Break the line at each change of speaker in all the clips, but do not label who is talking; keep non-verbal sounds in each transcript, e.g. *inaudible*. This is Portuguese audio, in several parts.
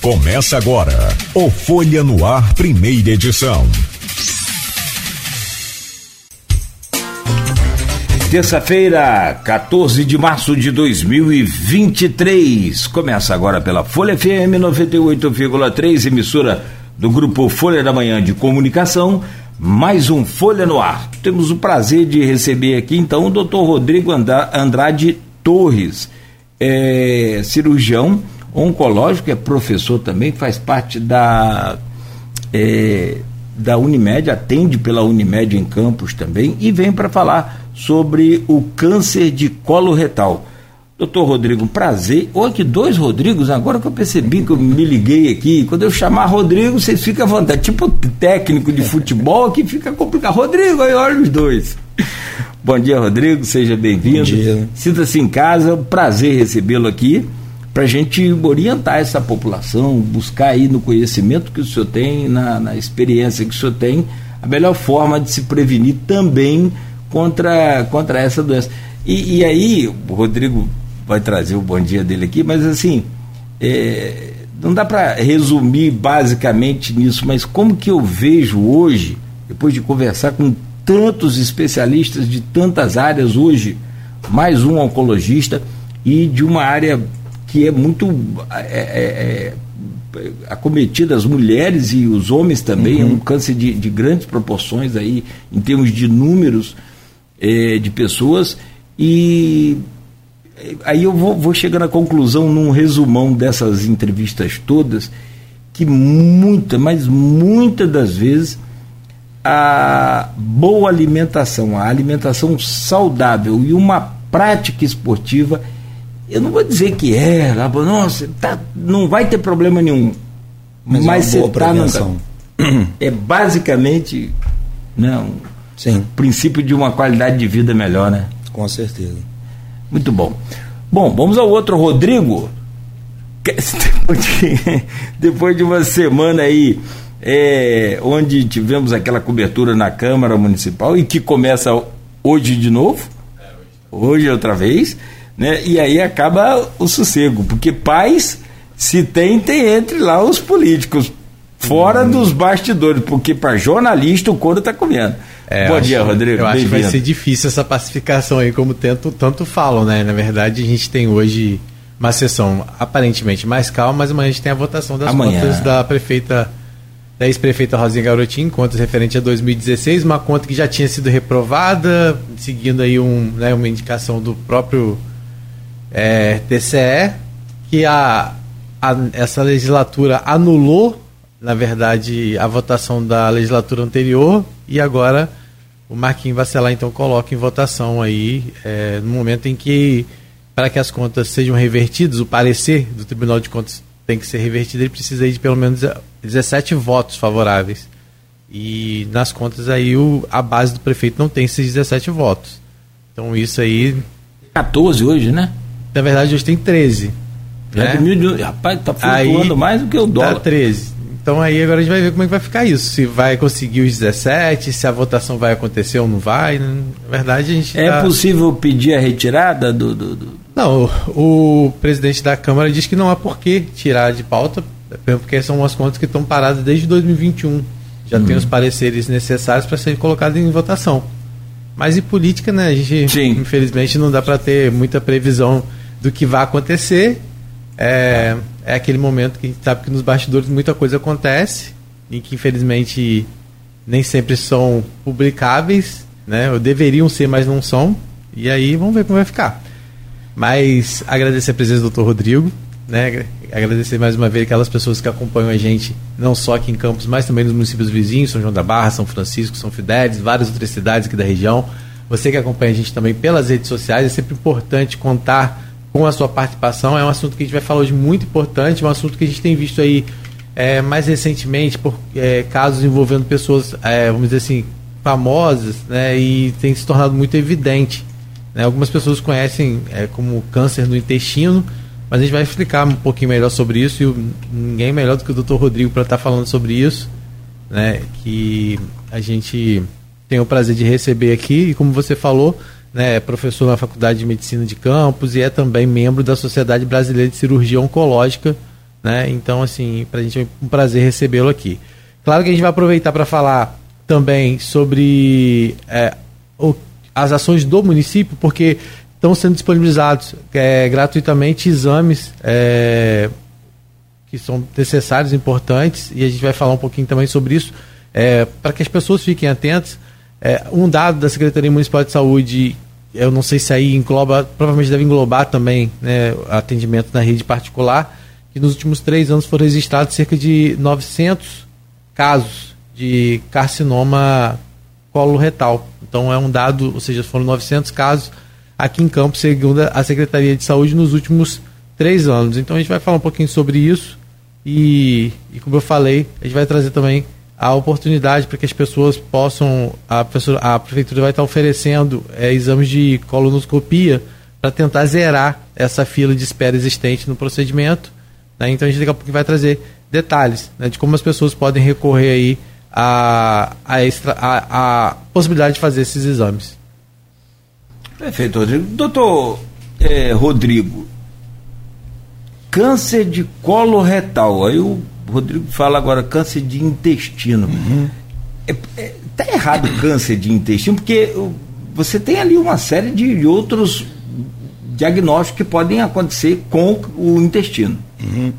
Começa agora o Folha no Ar, primeira edição.
Terça-feira, 14 de março de 2023. Começa agora pela Folha FM 98,3, emissora do grupo Folha da Manhã de Comunicação. Mais um Folha no Ar. Temos o prazer de receber aqui então o Dr. Rodrigo Andrade Torres, é, cirurgião oncológico, é professor também, faz parte da, é, da Unimed, atende pela Unimed em Campos também, e vem para falar sobre o câncer de colo retal. Doutor Rodrigo, prazer. Ou aqui dois Rodrigos, agora que eu percebi que eu me liguei aqui, quando eu chamar Rodrigo, vocês ficam à vontade. Tipo técnico de futebol que fica complicado. Rodrigo, aí olha os dois. Bom dia, Rodrigo, seja bem-vindo. Bom dia. Sinta-se em casa, prazer recebê-lo aqui para a gente orientar essa população, buscar aí no conhecimento que o senhor tem, na, na experiência que o senhor tem, a melhor forma de se prevenir também contra, contra essa doença. E, e aí, o Rodrigo vai trazer o bom dia dele aqui, mas assim, é, não dá para resumir basicamente nisso, mas como que eu vejo hoje, depois de conversar com tantos especialistas de tantas áreas hoje, mais um oncologista e de uma área que é muito é, é, é, acometida as mulheres e os homens também, uhum. é um câncer de, de, grandes proporções aí, em termos de números é, de pessoas, e aí eu vou, vou chegando à conclusão num resumão dessas entrevistas todas, que muita, mas muitas das vezes a boa alimentação, a alimentação saudável e uma prática esportiva eu não vou dizer que é, lá, nossa, tá, não vai ter problema nenhum. Mas, mas é você está no. É basicamente né, um Sim. princípio de uma qualidade de vida melhor, né?
Com certeza.
Muito bom. Bom, vamos ao outro, Rodrigo. *laughs* Depois de, depois de uma semana aí, é, onde tivemos aquela cobertura na Câmara Municipal e que começa hoje de novo, hoje outra vez né? E aí acaba o sossego, porque paz se tem, tem entre lá os políticos, fora hum. dos bastidores, porque para jornalista o couro está comendo.
É, Bom dia, acho, Rodrigo. Eu acho que vai ser difícil essa pacificação aí, como tanto, tanto falam, né? Na verdade, a gente tem hoje uma sessão aparentemente mais calma, mas amanhã a gente tem a votação das amanhã. contas da prefeita, da ex-prefeita Rosinha Garotinho, contas referente a 2016, uma conta que já tinha sido reprovada, seguindo aí um, né, uma indicação do próprio é, TCE, que a, a, essa legislatura anulou, na verdade, a votação da legislatura anterior e agora o Marquinhos Vacelar então coloca em votação aí é, no momento em que para que as contas sejam revertidas, o parecer do Tribunal de Contas tem que ser revertido, ele precisa de pelo menos 17 votos favoráveis. E nas contas aí o, a base do prefeito não tem esses 17 votos. Então isso aí
14 hoje, né?
Na verdade, hoje tem 13.
Já né? diminuiu, rapaz, tá flutuando aí, mais do que o dólar. Tá
13. Então aí agora a gente vai ver como é que vai ficar isso. Se vai conseguir os 17, se a votação vai acontecer ou não vai. Né? Na verdade, a gente.
É tá... possível pedir a retirada do, do, do.
Não, o, o, presidente da Câmara diz que não há por que tirar de pauta, porque são umas contas que estão paradas desde 2021. Já tem os pareceres necessários para serem colocados em votação. Mas em política, né, a gente Sim. infelizmente não dá para ter muita previsão do que vai acontecer. É, é aquele momento que a gente sabe que nos bastidores muita coisa acontece e que infelizmente nem sempre são publicáveis, né? Ou deveriam ser, mas não são. E aí vamos ver como vai ficar. Mas agradecer a presença do Dr. Rodrigo, né? Agradecer mais uma vez aquelas pessoas que acompanham a gente, não só aqui em Campos, mas também nos municípios vizinhos, São João da Barra, São Francisco, São Fidélis, várias outras cidades aqui da região. Você que acompanha a gente também pelas redes sociais, é sempre importante contar com a sua participação. É um assunto que a gente vai falar hoje muito importante, um assunto que a gente tem visto aí é, mais recentemente por é, casos envolvendo pessoas, é, vamos dizer assim, famosas, né, e tem se tornado muito evidente. Né? Algumas pessoas conhecem é, como câncer no intestino, mas a gente vai explicar um pouquinho melhor sobre isso e ninguém melhor do que o Dr. Rodrigo para estar tá falando sobre isso, né, que a gente tem o prazer de receber aqui e como você falou, né, é professor na Faculdade de Medicina de Campos e é também membro da Sociedade Brasileira de Cirurgia Oncológica, Né? Então, assim, para a gente é um prazer recebê-lo aqui. Claro que a gente vai aproveitar para falar também sobre é, o, as ações do município, porque estão sendo disponibilizados é, gratuitamente exames é, que são necessários, importantes, e a gente vai falar um pouquinho também sobre isso, é, para que as pessoas fiquem atentas. É, um dado da Secretaria Municipal de Saúde, eu não sei se aí engloba, provavelmente deve englobar também né, atendimento na rede particular, que nos últimos três anos foram registrados cerca de 900 casos de carcinoma coloretal. Então é um dado, ou seja, foram 900 casos aqui em Campos, segundo a Secretaria de Saúde, nos últimos três anos. Então a gente vai falar um pouquinho sobre isso e, e como eu falei, a gente vai trazer também a oportunidade para que as pessoas possam. A, a prefeitura vai estar oferecendo é, exames de colonoscopia para tentar zerar essa fila de espera existente no procedimento. Né? Então a gente daqui a pouco vai trazer detalhes né, de como as pessoas podem recorrer aí a, a, extra, a, a possibilidade de fazer esses exames.
Perfeito, Rodrigo. Doutor é, Rodrigo, câncer de colo retal. Aí o Rodrigo fala agora câncer de intestino. Uhum. É, é, tá errado câncer de intestino, porque você tem ali uma série de outros diagnósticos que podem acontecer com o intestino.
Uhum.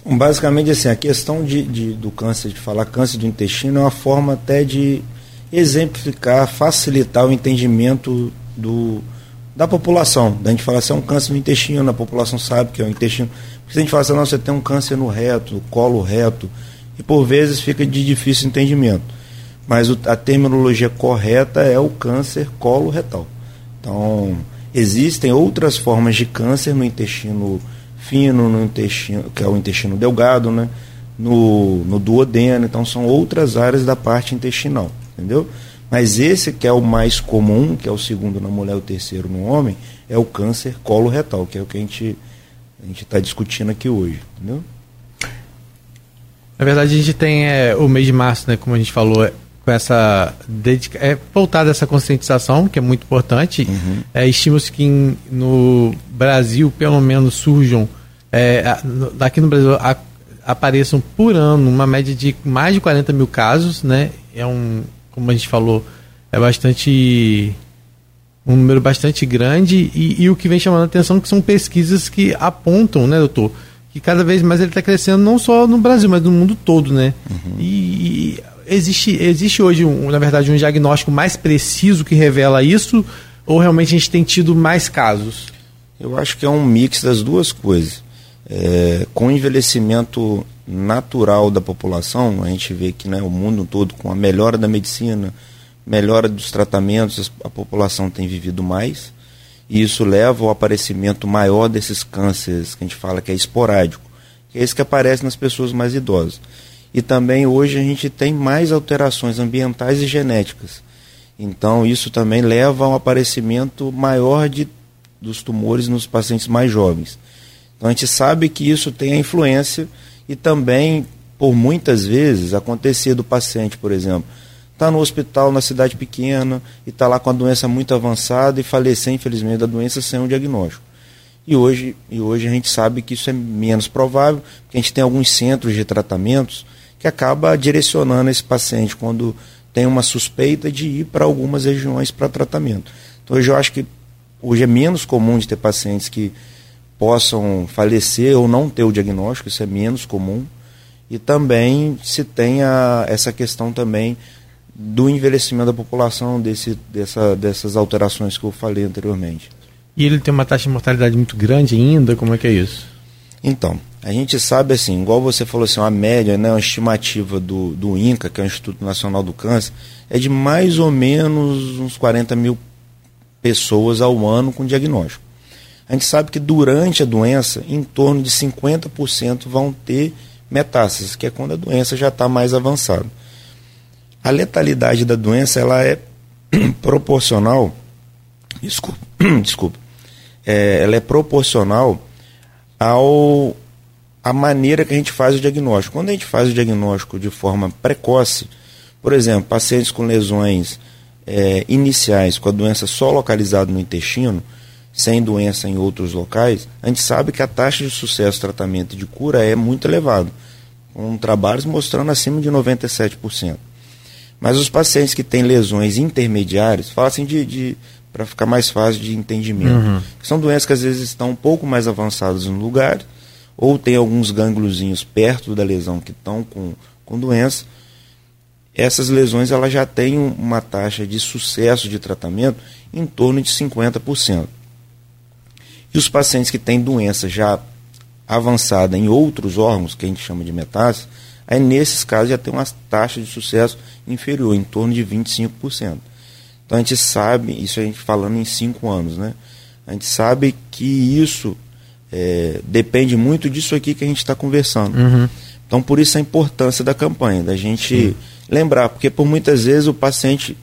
Então, basicamente, assim, a questão de, de, do câncer, de falar câncer do intestino, é uma forma até de exemplificar, facilitar o entendimento do, da população. Da gente falar assim, é um câncer no intestino, a população sabe que é o intestino. Porque se a gente fala assim, não, você tem um câncer no reto, colo reto, e por vezes fica de difícil entendimento. Mas o, a terminologia correta é o câncer colo retal. Então, existem outras formas de câncer no intestino fino, no intestino, que é o intestino delgado, né? No, no duodeno, então são outras áreas da parte intestinal, entendeu? Mas esse que é o mais comum, que é o segundo na mulher e o terceiro no homem, é o câncer coloretal, que é o que a gente a gente está discutindo aqui hoje, entendeu?
Na verdade, a gente tem é, o mês de março, né, como a gente falou, é, com essa dedica é voltada essa conscientização, que é muito importante. Uhum. É, que em, no Brasil, pelo menos, surjam, é, aqui no Brasil, a, apareçam por ano uma média de mais de 40 mil casos, né? É um, como a gente falou, é bastante um número bastante grande e, e o que vem chamando a atenção que são pesquisas que apontam, né, doutor, que cada vez mais ele está crescendo não só no Brasil, mas no mundo todo, né? Uhum. E, e, existe, existe hoje, um, na verdade, um diagnóstico mais preciso que revela isso ou realmente a gente tem tido mais casos?
Eu acho que é um mix das duas coisas. É, com o envelhecimento natural da população, a gente vê que né, o mundo todo, com a melhora da medicina, melhora dos tratamentos, a população tem vivido mais, e isso leva ao aparecimento maior desses cânceres que a gente fala que é esporádico, que é esse que aparece nas pessoas mais idosas. E também hoje a gente tem mais alterações ambientais e genéticas. Então isso também leva ao aparecimento maior de, dos tumores nos pacientes mais jovens. Então a gente sabe que isso tem a influência e também, por muitas vezes, acontecer do paciente, por exemplo, está no hospital na cidade pequena e está lá com a doença muito avançada e falecer, infelizmente, da doença sem um diagnóstico. E hoje, e hoje a gente sabe que isso é menos provável, porque a gente tem alguns centros de tratamentos que acaba direcionando esse paciente quando tem uma suspeita de ir para algumas regiões para tratamento. Então hoje eu acho que hoje é menos comum de ter pacientes que possam falecer ou não ter o diagnóstico, isso é menos comum. E também se tem a, essa questão também do envelhecimento da população, desse, dessa, dessas alterações que eu falei anteriormente.
E ele tem uma taxa de mortalidade muito grande ainda? Como é que é isso?
Então, a gente sabe assim, igual você falou assim, uma média, né, uma estimativa do, do INCA, que é o Instituto Nacional do Câncer, é de mais ou menos uns 40 mil pessoas ao ano com diagnóstico. A gente sabe que durante a doença, em torno de 50% vão ter metástases, que é quando a doença já está mais avançada. A letalidade da doença ela é *clears throat* proporcional, desculpa, *clears throat* desculpa é, ela é proporcional ao a maneira que a gente faz o diagnóstico. Quando a gente faz o diagnóstico de forma precoce, por exemplo, pacientes com lesões é, iniciais com a doença só localizada no intestino, sem doença em outros locais, a gente sabe que a taxa de sucesso tratamento e de cura é muito elevada, com trabalhos mostrando acima de 97%. Mas os pacientes que têm lesões intermediárias, fala assim de, de para ficar mais fácil de entendimento, uhum. são doenças que às vezes estão um pouco mais avançadas no lugar, ou tem alguns gângliozinhos perto da lesão que estão com, com doença, essas lesões elas já têm uma taxa de sucesso de tratamento em torno de 50%. E os pacientes que têm doença já avançada em outros órgãos, que a gente chama de metástase, aí nesses casos já tem uma taxa de sucesso inferior, em torno de 25%. Então a gente sabe, isso a gente falando em cinco anos, né? A gente sabe que isso é, depende muito disso aqui que a gente está conversando. Uhum. Então por isso a importância da campanha, da gente Sim. lembrar, porque por muitas vezes o paciente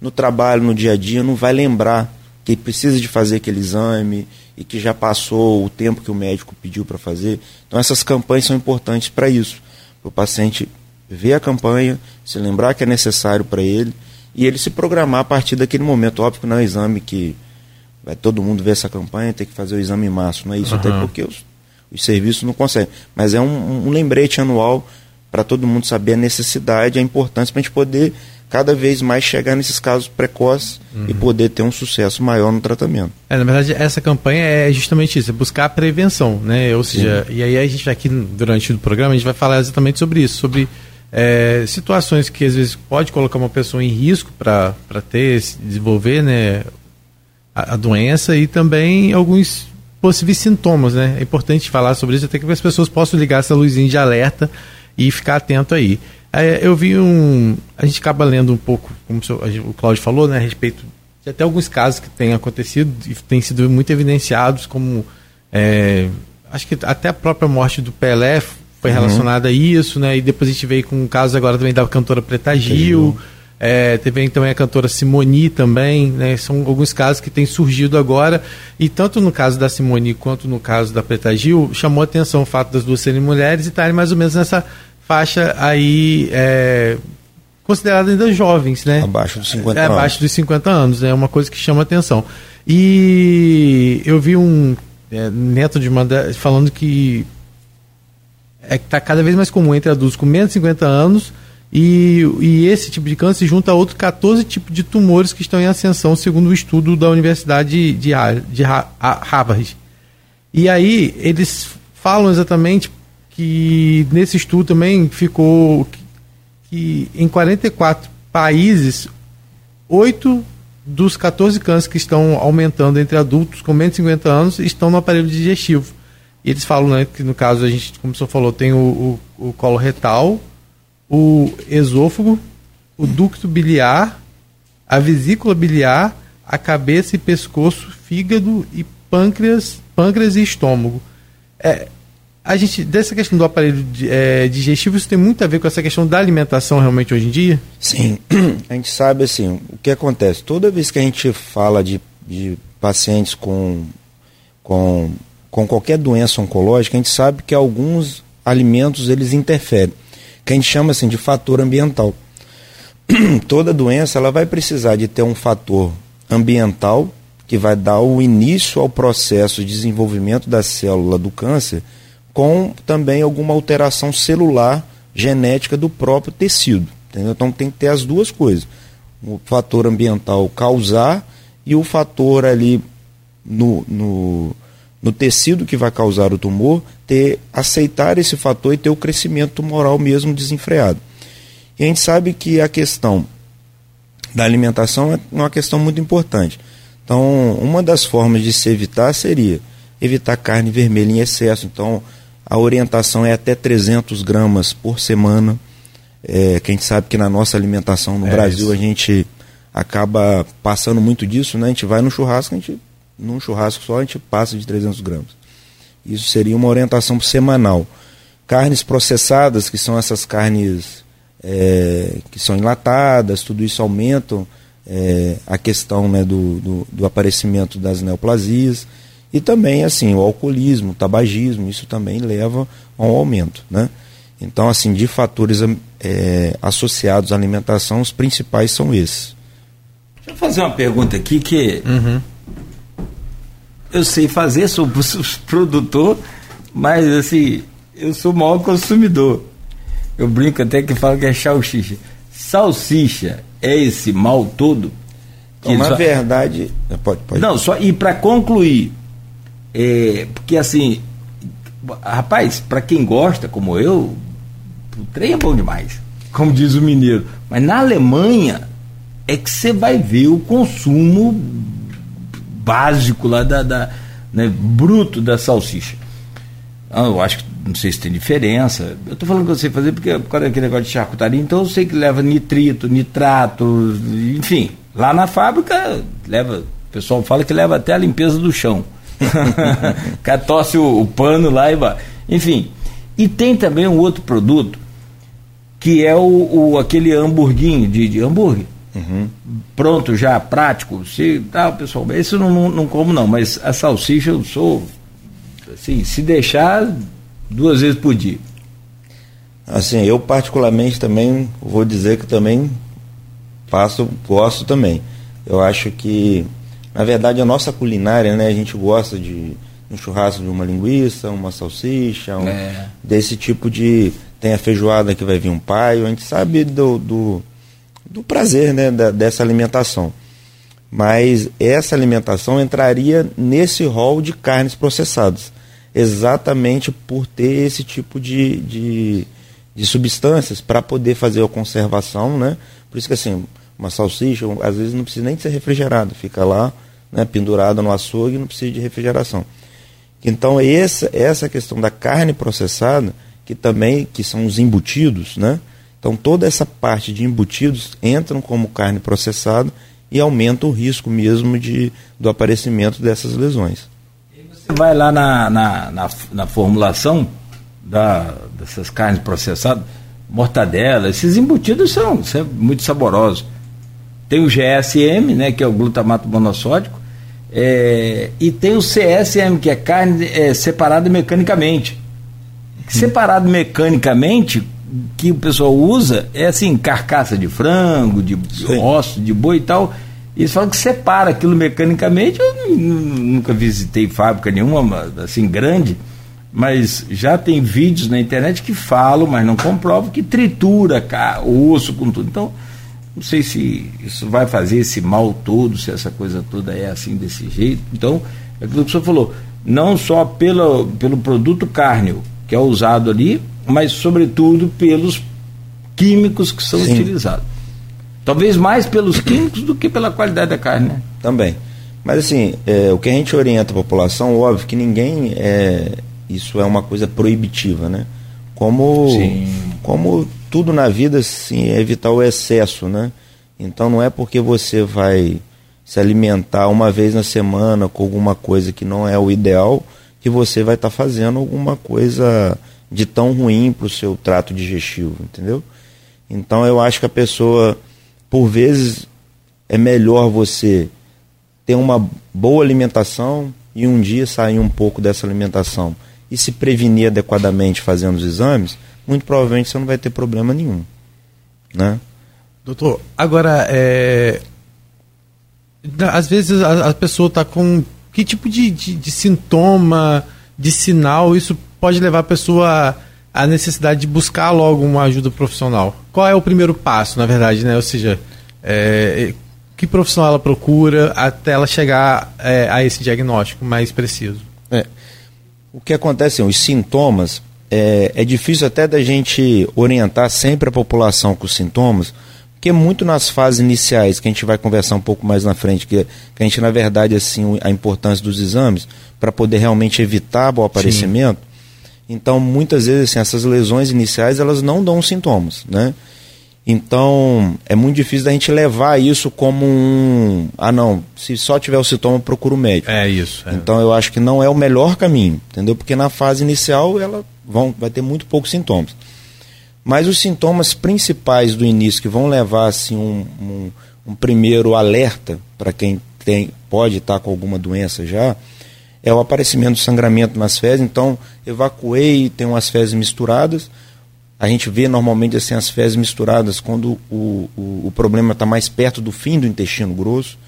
no trabalho, no dia a dia, não vai lembrar que precisa de fazer aquele exame e que já passou o tempo que o médico pediu para fazer. Então essas campanhas são importantes para isso, o paciente ver a campanha, se lembrar que é necessário para ele e ele se programar a partir daquele momento. Óbvio que não é um exame que vai todo mundo ver essa campanha, tem que fazer o exame em março, não é isso, uhum. até porque os, os serviços não conseguem. Mas é um, um lembrete anual para todo mundo saber a necessidade, a importância para a gente poder cada vez mais chegar nesses casos precoces uhum. e poder ter um sucesso maior no tratamento.
É, na verdade, essa campanha é justamente isso, é buscar a prevenção, né? Ou seja, Sim. e aí a gente aqui durante o programa a gente vai falar exatamente sobre isso, sobre é, situações que às vezes pode colocar uma pessoa em risco para ter, desenvolver, né, a, a, doença e também alguns possíveis sintomas, né? É importante falar sobre isso até que as pessoas possam ligar essa luzinha de alerta e ficar atento aí. É, eu vi um. A gente acaba lendo um pouco, como o Cláudio falou, né, a respeito de até alguns casos que têm acontecido e têm sido muito evidenciados, como. É, acho que até a própria morte do Pelé foi uhum. relacionada a isso, né? E depois a gente veio com um caso agora também da cantora Preta Gil. É, teve também a cantora Simoni também, né? São alguns casos que têm surgido agora. E tanto no caso da Simoni quanto no caso da Preta Gil, chamou a atenção o fato das duas serem mulheres e estarem mais ou menos nessa faixa aí é, considerada ainda jovens, né?
Abaixo dos 50
é,
anos.
Abaixo dos 50 anos, é né? uma coisa que chama atenção. E eu vi um é, neto de uma falando que é que está cada vez mais comum entre adultos com menos de 50 anos e, e esse tipo de câncer se junta a outros 14 tipos de tumores que estão em ascensão, segundo o estudo da Universidade de, de Harvard. E aí eles falam exatamente que nesse estudo também ficou que, que em 44 países, 8 dos 14 cânceres que estão aumentando entre adultos com menos de 50 anos estão no aparelho digestivo. E eles falam né, que no caso a gente, como o senhor falou, tem o, o, o colo retal, o esôfago, o ducto biliar, a vesícula biliar, a cabeça e pescoço, fígado e pâncreas, pâncreas e estômago. É, a gente, dessa questão do aparelho é, digestivo, isso tem muito a ver com essa questão da alimentação realmente hoje em dia?
Sim, *clears throat* a gente sabe assim, o que acontece, toda vez que a gente fala de, de pacientes com, com, com qualquer doença oncológica, a gente sabe que alguns alimentos eles interferem, que a gente chama assim de fator ambiental. *clears throat* toda doença ela vai precisar de ter um fator ambiental que vai dar o início ao processo de desenvolvimento da célula do câncer, com também alguma alteração celular genética do próprio tecido. Entendeu? Então tem que ter as duas coisas. O fator ambiental causar e o fator ali no, no, no tecido que vai causar o tumor, ter aceitar esse fator e ter o crescimento tumoral mesmo desenfreado. E a gente sabe que a questão da alimentação é uma questão muito importante. Então, uma das formas de se evitar seria evitar carne vermelha em excesso. Então, a orientação é até 300 gramas por semana. É, que a gente sabe que na nossa alimentação no é Brasil isso. a gente acaba passando muito disso, né? A gente vai no churrasco, a gente, num churrasco só a gente passa de 300 gramas. Isso seria uma orientação semanal. Carnes processadas, que são essas carnes é, que são enlatadas, tudo isso aumenta é, a questão né, do, do, do aparecimento das neoplasias. E também, assim, o alcoolismo, o tabagismo, isso também leva a um aumento, né? Então, assim, de fatores é, associados à alimentação, os principais são esses.
Deixa eu fazer uma pergunta aqui que... Uhum. eu sei fazer, sou *laughs* produtor, mas assim, eu sou o maior consumidor. Eu brinco até que falo que é salsicha. Salsicha é esse mal todo?
Então, na só... verdade. Pode, pode.
Não, só. E para concluir, é, porque assim, rapaz, para quem gosta, como eu, o trem é bom demais, como diz o mineiro. Mas na Alemanha é que você vai ver o consumo básico lá da, da né, bruto da salsicha. Ah, eu acho que não sei se tem diferença. Eu estou falando que eu sei fazer porque por causa daquele negócio de charcutaria, então eu sei que leva nitrito, nitrato, enfim. Lá na fábrica leva, o pessoal fala que leva até a limpeza do chão. *laughs* Catosse o, o, pano lá e vai. Enfim. E tem também um outro produto que é o, o aquele hamburguinho de, de hambúrguer. Uhum. Pronto, já prático. Se tá, pessoal, esse eu não, não, não como não, mas a salsicha eu sou assim, se deixar duas vezes por dia.
Assim, eu particularmente também vou dizer que também faço, gosto também. Eu acho que, na verdade, a nossa culinária, né, a gente gosta de um churrasco de uma linguiça, uma salsicha, um, é. desse tipo de. Tem a feijoada que vai vir um pai, a gente sabe do, do, do prazer né, da, dessa alimentação. Mas essa alimentação entraria nesse rol de carnes processadas, exatamente por ter esse tipo de, de, de substâncias para poder fazer a conservação. Né? Por isso que assim, uma salsicha, às vezes não precisa nem de ser refrigerada, fica lá né, pendurada no açougue e não precisa de refrigeração. Então essa, essa questão da carne processada, que também que são os embutidos, né? Então toda essa parte de embutidos entram como carne processada e aumenta o risco mesmo de, do aparecimento dessas lesões.
E você vai lá na, na, na, na formulação da, dessas carnes processadas, mortadela, esses embutidos são, são muito saborosos. Tem o GSM, né, que é o glutamato monossódico, é, e tem o CSM, que é carne é, separada mecanicamente. Hum. Separado mecanicamente, que o pessoal usa é assim, carcaça de frango, de Sim. osso, de boi e tal. Eles falam que separa aquilo mecanicamente. Eu nunca visitei fábrica nenhuma, assim, grande, mas já tem vídeos na internet que falam, mas não comprovam, que tritura o osso com tudo. Então, não sei se isso vai fazer esse mal todo, se essa coisa toda é assim desse jeito. Então, é aquilo que o senhor falou, não só pelo, pelo produto cárneo que é usado ali, mas sobretudo pelos químicos que são Sim. utilizados. Talvez mais pelos químicos do que pela qualidade da carne, né?
Também. Mas assim, é, o que a gente orienta a população, óbvio que ninguém é, isso é uma coisa proibitiva, né? Como, como tudo na vida, sim, é evitar o excesso, né? Então não é porque você vai se alimentar uma vez na semana com alguma coisa que não é o ideal que você vai estar tá fazendo alguma coisa de tão ruim para o seu trato digestivo, entendeu? Então eu acho que a pessoa, por vezes, é melhor você ter uma boa alimentação e um dia sair um pouco dessa alimentação e se prevenir adequadamente fazendo os exames, muito provavelmente você não vai ter problema nenhum, né?
Doutor, agora é... às vezes a, a pessoa está com que tipo de, de, de sintoma, de sinal isso pode levar a pessoa à necessidade de buscar logo uma ajuda profissional? Qual é o primeiro passo, na verdade, né? Ou seja, é, que profissional ela procura até ela chegar é, a esse diagnóstico mais preciso?
É. O que acontece, os sintomas, é, é difícil até da gente orientar sempre a população com os sintomas, porque muito nas fases iniciais, que a gente vai conversar um pouco mais na frente, que, que a gente, na verdade, assim, a importância dos exames, para poder realmente evitar o aparecimento, Sim então, muitas vezes, assim, essas lesões iniciais, elas não dão sintomas, né? Então, é muito difícil da gente levar isso como um... Ah, não, se só tiver o sintoma, procura o médico.
É isso. É.
Então, eu acho que não é o melhor caminho, entendeu? Porque na fase inicial, ela vão, vai ter muito poucos sintomas. Mas os sintomas principais do início, que vão levar, assim, um, um, um primeiro alerta para quem tem, pode estar com alguma doença já, é o aparecimento do sangramento nas fezes. Então, evacuei, tem umas fezes misturadas. A gente vê normalmente assim as fezes misturadas quando o, o, o problema está mais perto do fim do intestino grosso.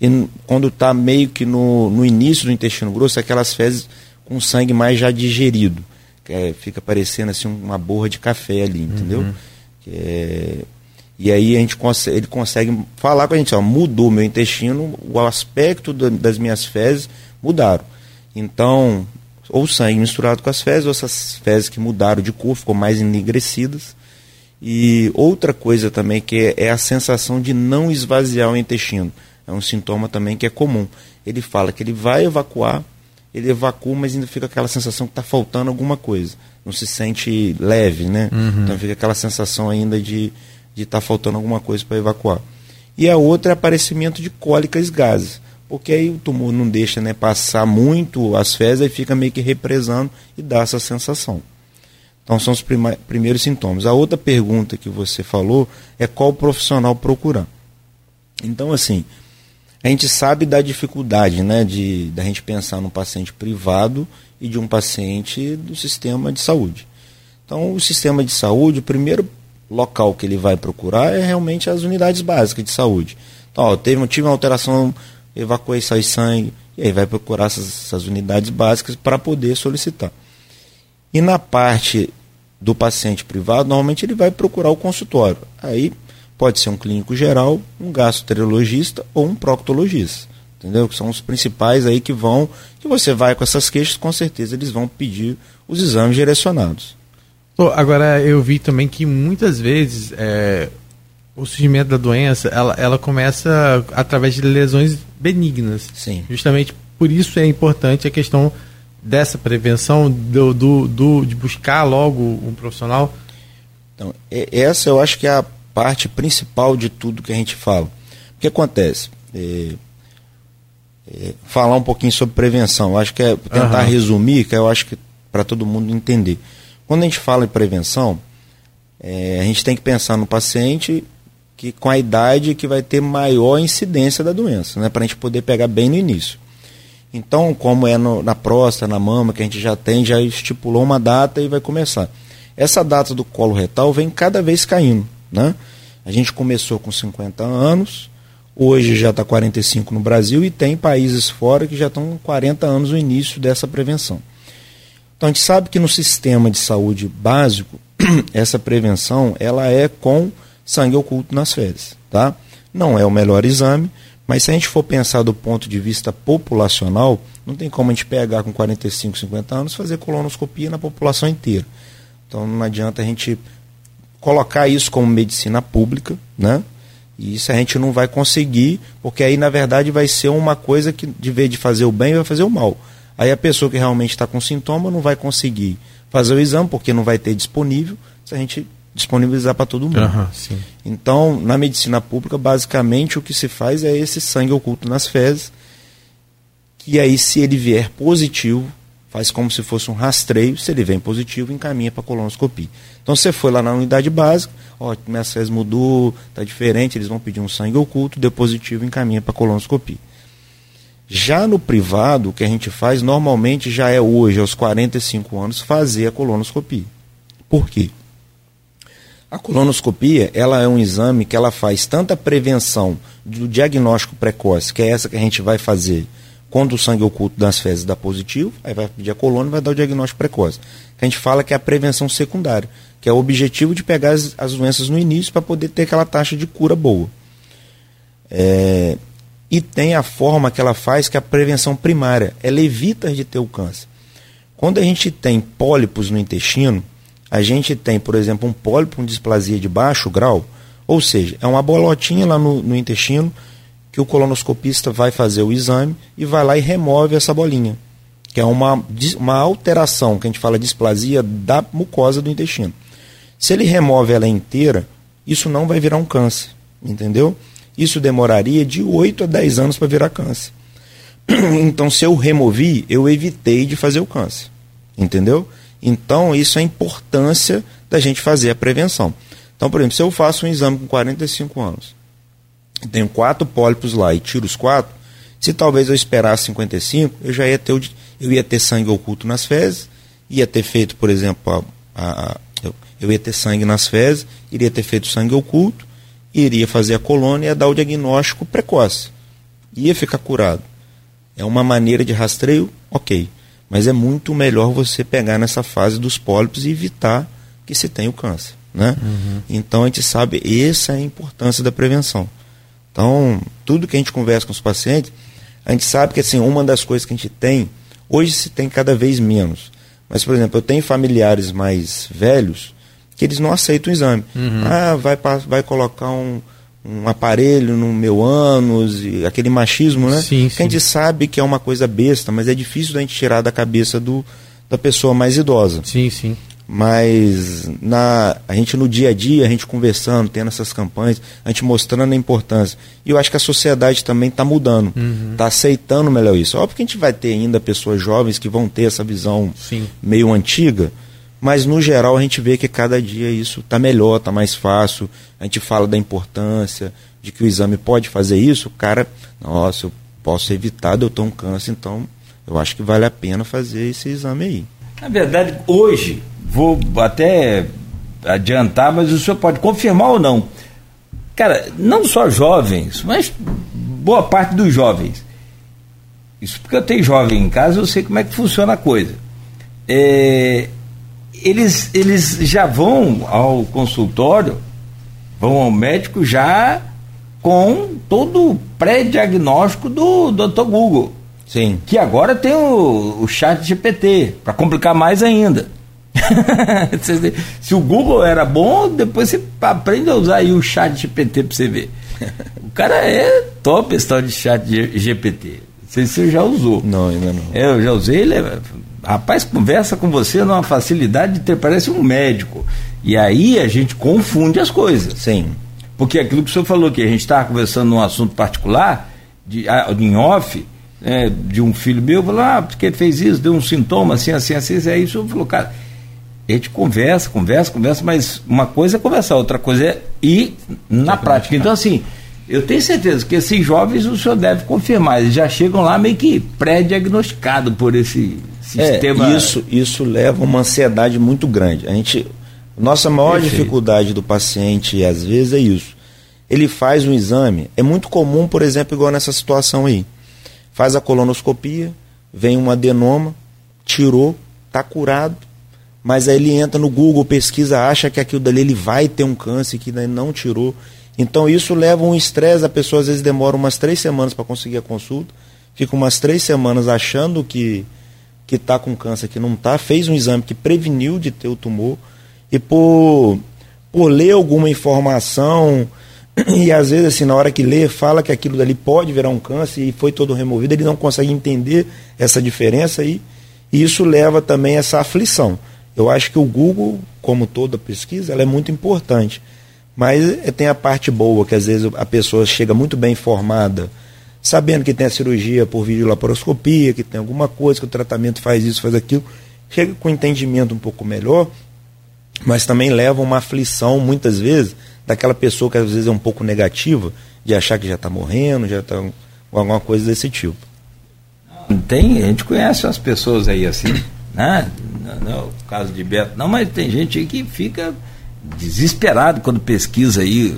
E quando está meio que no, no início do intestino grosso, aquelas fezes com sangue mais já digerido. É, fica parecendo assim uma borra de café ali, entendeu? Uhum. É, e aí a gente consegue, ele consegue falar com a gente, ó, mudou meu intestino, o aspecto do, das minhas fezes mudaram. Então, ou sangue misturado com as fezes, ou essas fezes que mudaram de cor, ficou mais enegrecidas. E outra coisa também que é, é a sensação de não esvaziar o intestino. É um sintoma também que é comum. Ele fala que ele vai evacuar, ele evacua, mas ainda fica aquela sensação que está faltando alguma coisa. Não se sente leve, né? Uhum. Então fica aquela sensação ainda de estar tá faltando alguma coisa para evacuar. E a outra é aparecimento de cólicas gases porque aí o tumor não deixa né, passar muito as fezes e fica meio que represando e dá essa sensação. Então são os primeiros sintomas. A outra pergunta que você falou é qual profissional procurar. Então assim, a gente sabe da dificuldade né, de da gente pensar num paciente privado e de um paciente do sistema de saúde. Então o sistema de saúde, o primeiro local que ele vai procurar é realmente as unidades básicas de saúde. Então, ó, teve, tive uma alteração evacuei, sai sangue, e aí vai procurar essas, essas unidades básicas para poder solicitar. E na parte do paciente privado, normalmente ele vai procurar o consultório. Aí pode ser um clínico geral, um gastroenterologista ou um proctologista. Entendeu? Que são os principais aí que vão, que você vai com essas queixas, com certeza eles vão pedir os exames direcionados.
Agora eu vi também que muitas vezes é, o surgimento da doença, ela, ela começa através de lesões benignas.
Sim.
Justamente por isso é importante a questão dessa prevenção, do, do, do, de buscar logo um profissional.
Então, essa eu acho que é a parte principal de tudo que a gente fala. O que acontece? É, é, falar um pouquinho sobre prevenção. Eu acho que é tentar uhum. resumir, que eu acho que para todo mundo entender. Quando a gente fala em prevenção, é, a gente tem que pensar no paciente que com a idade que vai ter maior incidência da doença, né, para a gente poder pegar bem no início. Então, como é no, na próstata, na mama, que a gente já tem, já estipulou uma data e vai começar. Essa data do colo retal vem cada vez caindo. Né? A gente começou com 50 anos, hoje já está 45 no Brasil e tem países fora que já estão com 40 anos no início dessa prevenção. Então a gente sabe que no sistema de saúde básico, *clears throat* essa prevenção ela é com sangue oculto nas fezes. Tá? Não é o melhor exame, mas se a gente for pensar do ponto de vista populacional, não tem como a gente pegar com 45, 50 anos fazer colonoscopia na população inteira. Então não adianta a gente colocar isso como medicina pública, né? E isso a gente não vai conseguir, porque aí na verdade vai ser uma coisa que, de vez de fazer o bem, vai fazer o mal. Aí a pessoa que realmente está com sintoma não vai conseguir fazer o exame, porque não vai ter disponível, se a gente disponibilizar para todo mundo.
Uhum,
então, na medicina pública, basicamente o que se faz é esse sangue oculto nas fezes, que aí, se ele vier positivo, faz como se fosse um rastreio, se ele vem positivo, encaminha para colonoscopia. Então, você foi lá na unidade básica, ó, minhas fezes mudou, está diferente, eles vão pedir um sangue oculto, deu positivo, encaminha para colonoscopia. Já no privado, o que a gente faz normalmente já é hoje, aos 45 anos, fazer a colonoscopia. Por quê? A colonoscopia, ela é um exame que ela faz tanta prevenção do diagnóstico precoce, que é essa que a gente vai fazer quando o sangue oculto das fezes dá positivo, aí vai pedir a colônia e vai dar o diagnóstico precoce. Que a gente fala que é a prevenção secundária, que é o objetivo de pegar as, as doenças no início para poder ter aquela taxa de cura boa. É, e tem a forma que ela faz, que é a prevenção primária. Ela evita de ter o câncer. Quando a gente tem pólipos no intestino, a gente tem, por exemplo, um pólipo com displasia de baixo grau, ou seja, é uma bolotinha lá no, no intestino que o colonoscopista vai fazer o exame e vai lá e remove essa bolinha, que é uma, uma alteração, que a gente fala displasia da mucosa do intestino. Se ele remove ela inteira, isso não vai virar um câncer, entendeu? Isso demoraria de 8 a 10 anos para virar câncer. *clears throat* Então, se eu removi, eu evitei de fazer o câncer, entendeu? Então, isso é a importância da gente fazer a prevenção. Então, por exemplo, se eu faço um exame com 45 anos, tenho quatro pólipos lá e tiro os quatro, se talvez eu esperasse 55, eu já ia ter, eu ia ter sangue oculto nas fezes, ia ter feito, por exemplo, a, a, eu, eu ia ter sangue nas fezes, iria ter feito sangue oculto, iria fazer a colônia e ia dar o diagnóstico precoce. ia ficar curado. É uma maneira de rastreio, ok. Mas é muito melhor você pegar nessa fase dos pólipos e evitar que se tenha o câncer. Né? Uhum. Então a gente sabe, essa é a importância da prevenção. Então, tudo que a gente conversa com os pacientes, a gente sabe que assim, uma das coisas que a gente tem, hoje se tem cada vez menos. Mas, por exemplo, eu tenho familiares mais velhos que eles não aceitam o exame. Uhum. Ah, vai, vai colocar um, um aparelho no meu ânus, e aquele machismo, né? Sim, que a gente sabe que é uma coisa besta, mas é difícil da gente tirar da cabeça do, da pessoa mais idosa.
Sim, sim.
Mas na, a gente no dia a dia, a gente conversando, tendo essas campanhas, a gente mostrando a importância. E eu acho que a sociedade também está mudando, está uhum. Tá aceitando melhor isso. Óbvio que a gente vai ter ainda pessoas jovens que vão ter essa visão sim. meio antiga, mas no geral a gente vê que cada dia isso está melhor, está mais fácil. A gente fala da importância de que o exame pode fazer isso. O cara, nossa, eu posso evitar de eu ter um câncer, então eu acho que vale a pena fazer esse exame aí.
Na verdade, hoje, vou até adiantar, mas o senhor pode confirmar ou não. Cara, não só jovens, mas boa parte dos jovens. Isso porque eu tenho jovem em casa, eu sei como é que funciona a coisa. É, eles, eles já vão ao consultório, vão ao médico já com todo o pré-diagnóstico do Dr. Google.
Sim.
Que agora tem o, o chat GPT, para complicar mais ainda. *laughs* Se o Google era bom, depois você aprende a usar aí o chat GPT para você ver. *laughs* O cara é top esse tal de chat GPT. Não sei se você já usou.
Não, ainda não.
É, eu já usei, ele é rapaz conversa com você numa facilidade de ter, parece um médico. E aí a gente confunde as coisas.
Sim.
Porque aquilo que o senhor falou, que a gente estava conversando num assunto particular, de, em off, é, de um filho meu, falou, ah, porque ele fez isso, deu um sintoma assim, assim, assim, é isso. Eu falou, cara, a gente conversa, conversa, conversa, mas uma coisa é conversar, outra coisa é ir na prática. Então, assim, eu tenho certeza que esses jovens o senhor deve confirmar, eles já chegam lá meio que pré-diagnosticados por esse sistema.
É, isso, isso leva uma ansiedade muito grande. A gente, nossa maior Perfeito. dificuldade do paciente, às vezes, é isso. Ele faz um exame, é muito comum, por exemplo, igual nessa situação aí. Faz a colonoscopia, vem um adenoma, tirou, está curado, mas aí ele entra no Google, pesquisa, acha que aquilo dali ele vai ter um câncer que não tirou. Então isso leva um estresse, a pessoa às vezes demora umas três semanas para conseguir a consulta, fica umas três semanas achando que que está com câncer, que não está, fez um exame que preveniu de ter o tumor, e por, por ler alguma informação, e às vezes assim, na hora que lê, fala que aquilo dali pode virar um câncer e foi todo removido, ele não consegue entender essa diferença aí, e isso leva também a essa aflição. Eu acho que o Google, como toda pesquisa, ela é muito importante. Mas eh, tem a parte boa, que às vezes a pessoa chega muito bem informada, sabendo que tem a cirurgia por videolaparoscopia, que tem alguma coisa, que o tratamento faz isso, faz aquilo, chega com entendimento um pouco melhor, mas também leva uma aflição, muitas vezes, daquela pessoa que às vezes é um pouco negativa, de achar que já está morrendo, já está alguma coisa desse tipo.
Tem, a gente conhece as pessoas aí assim, né? Não, não, o caso de Beto, não, mas tem gente aí que fica desesperado quando pesquisa aí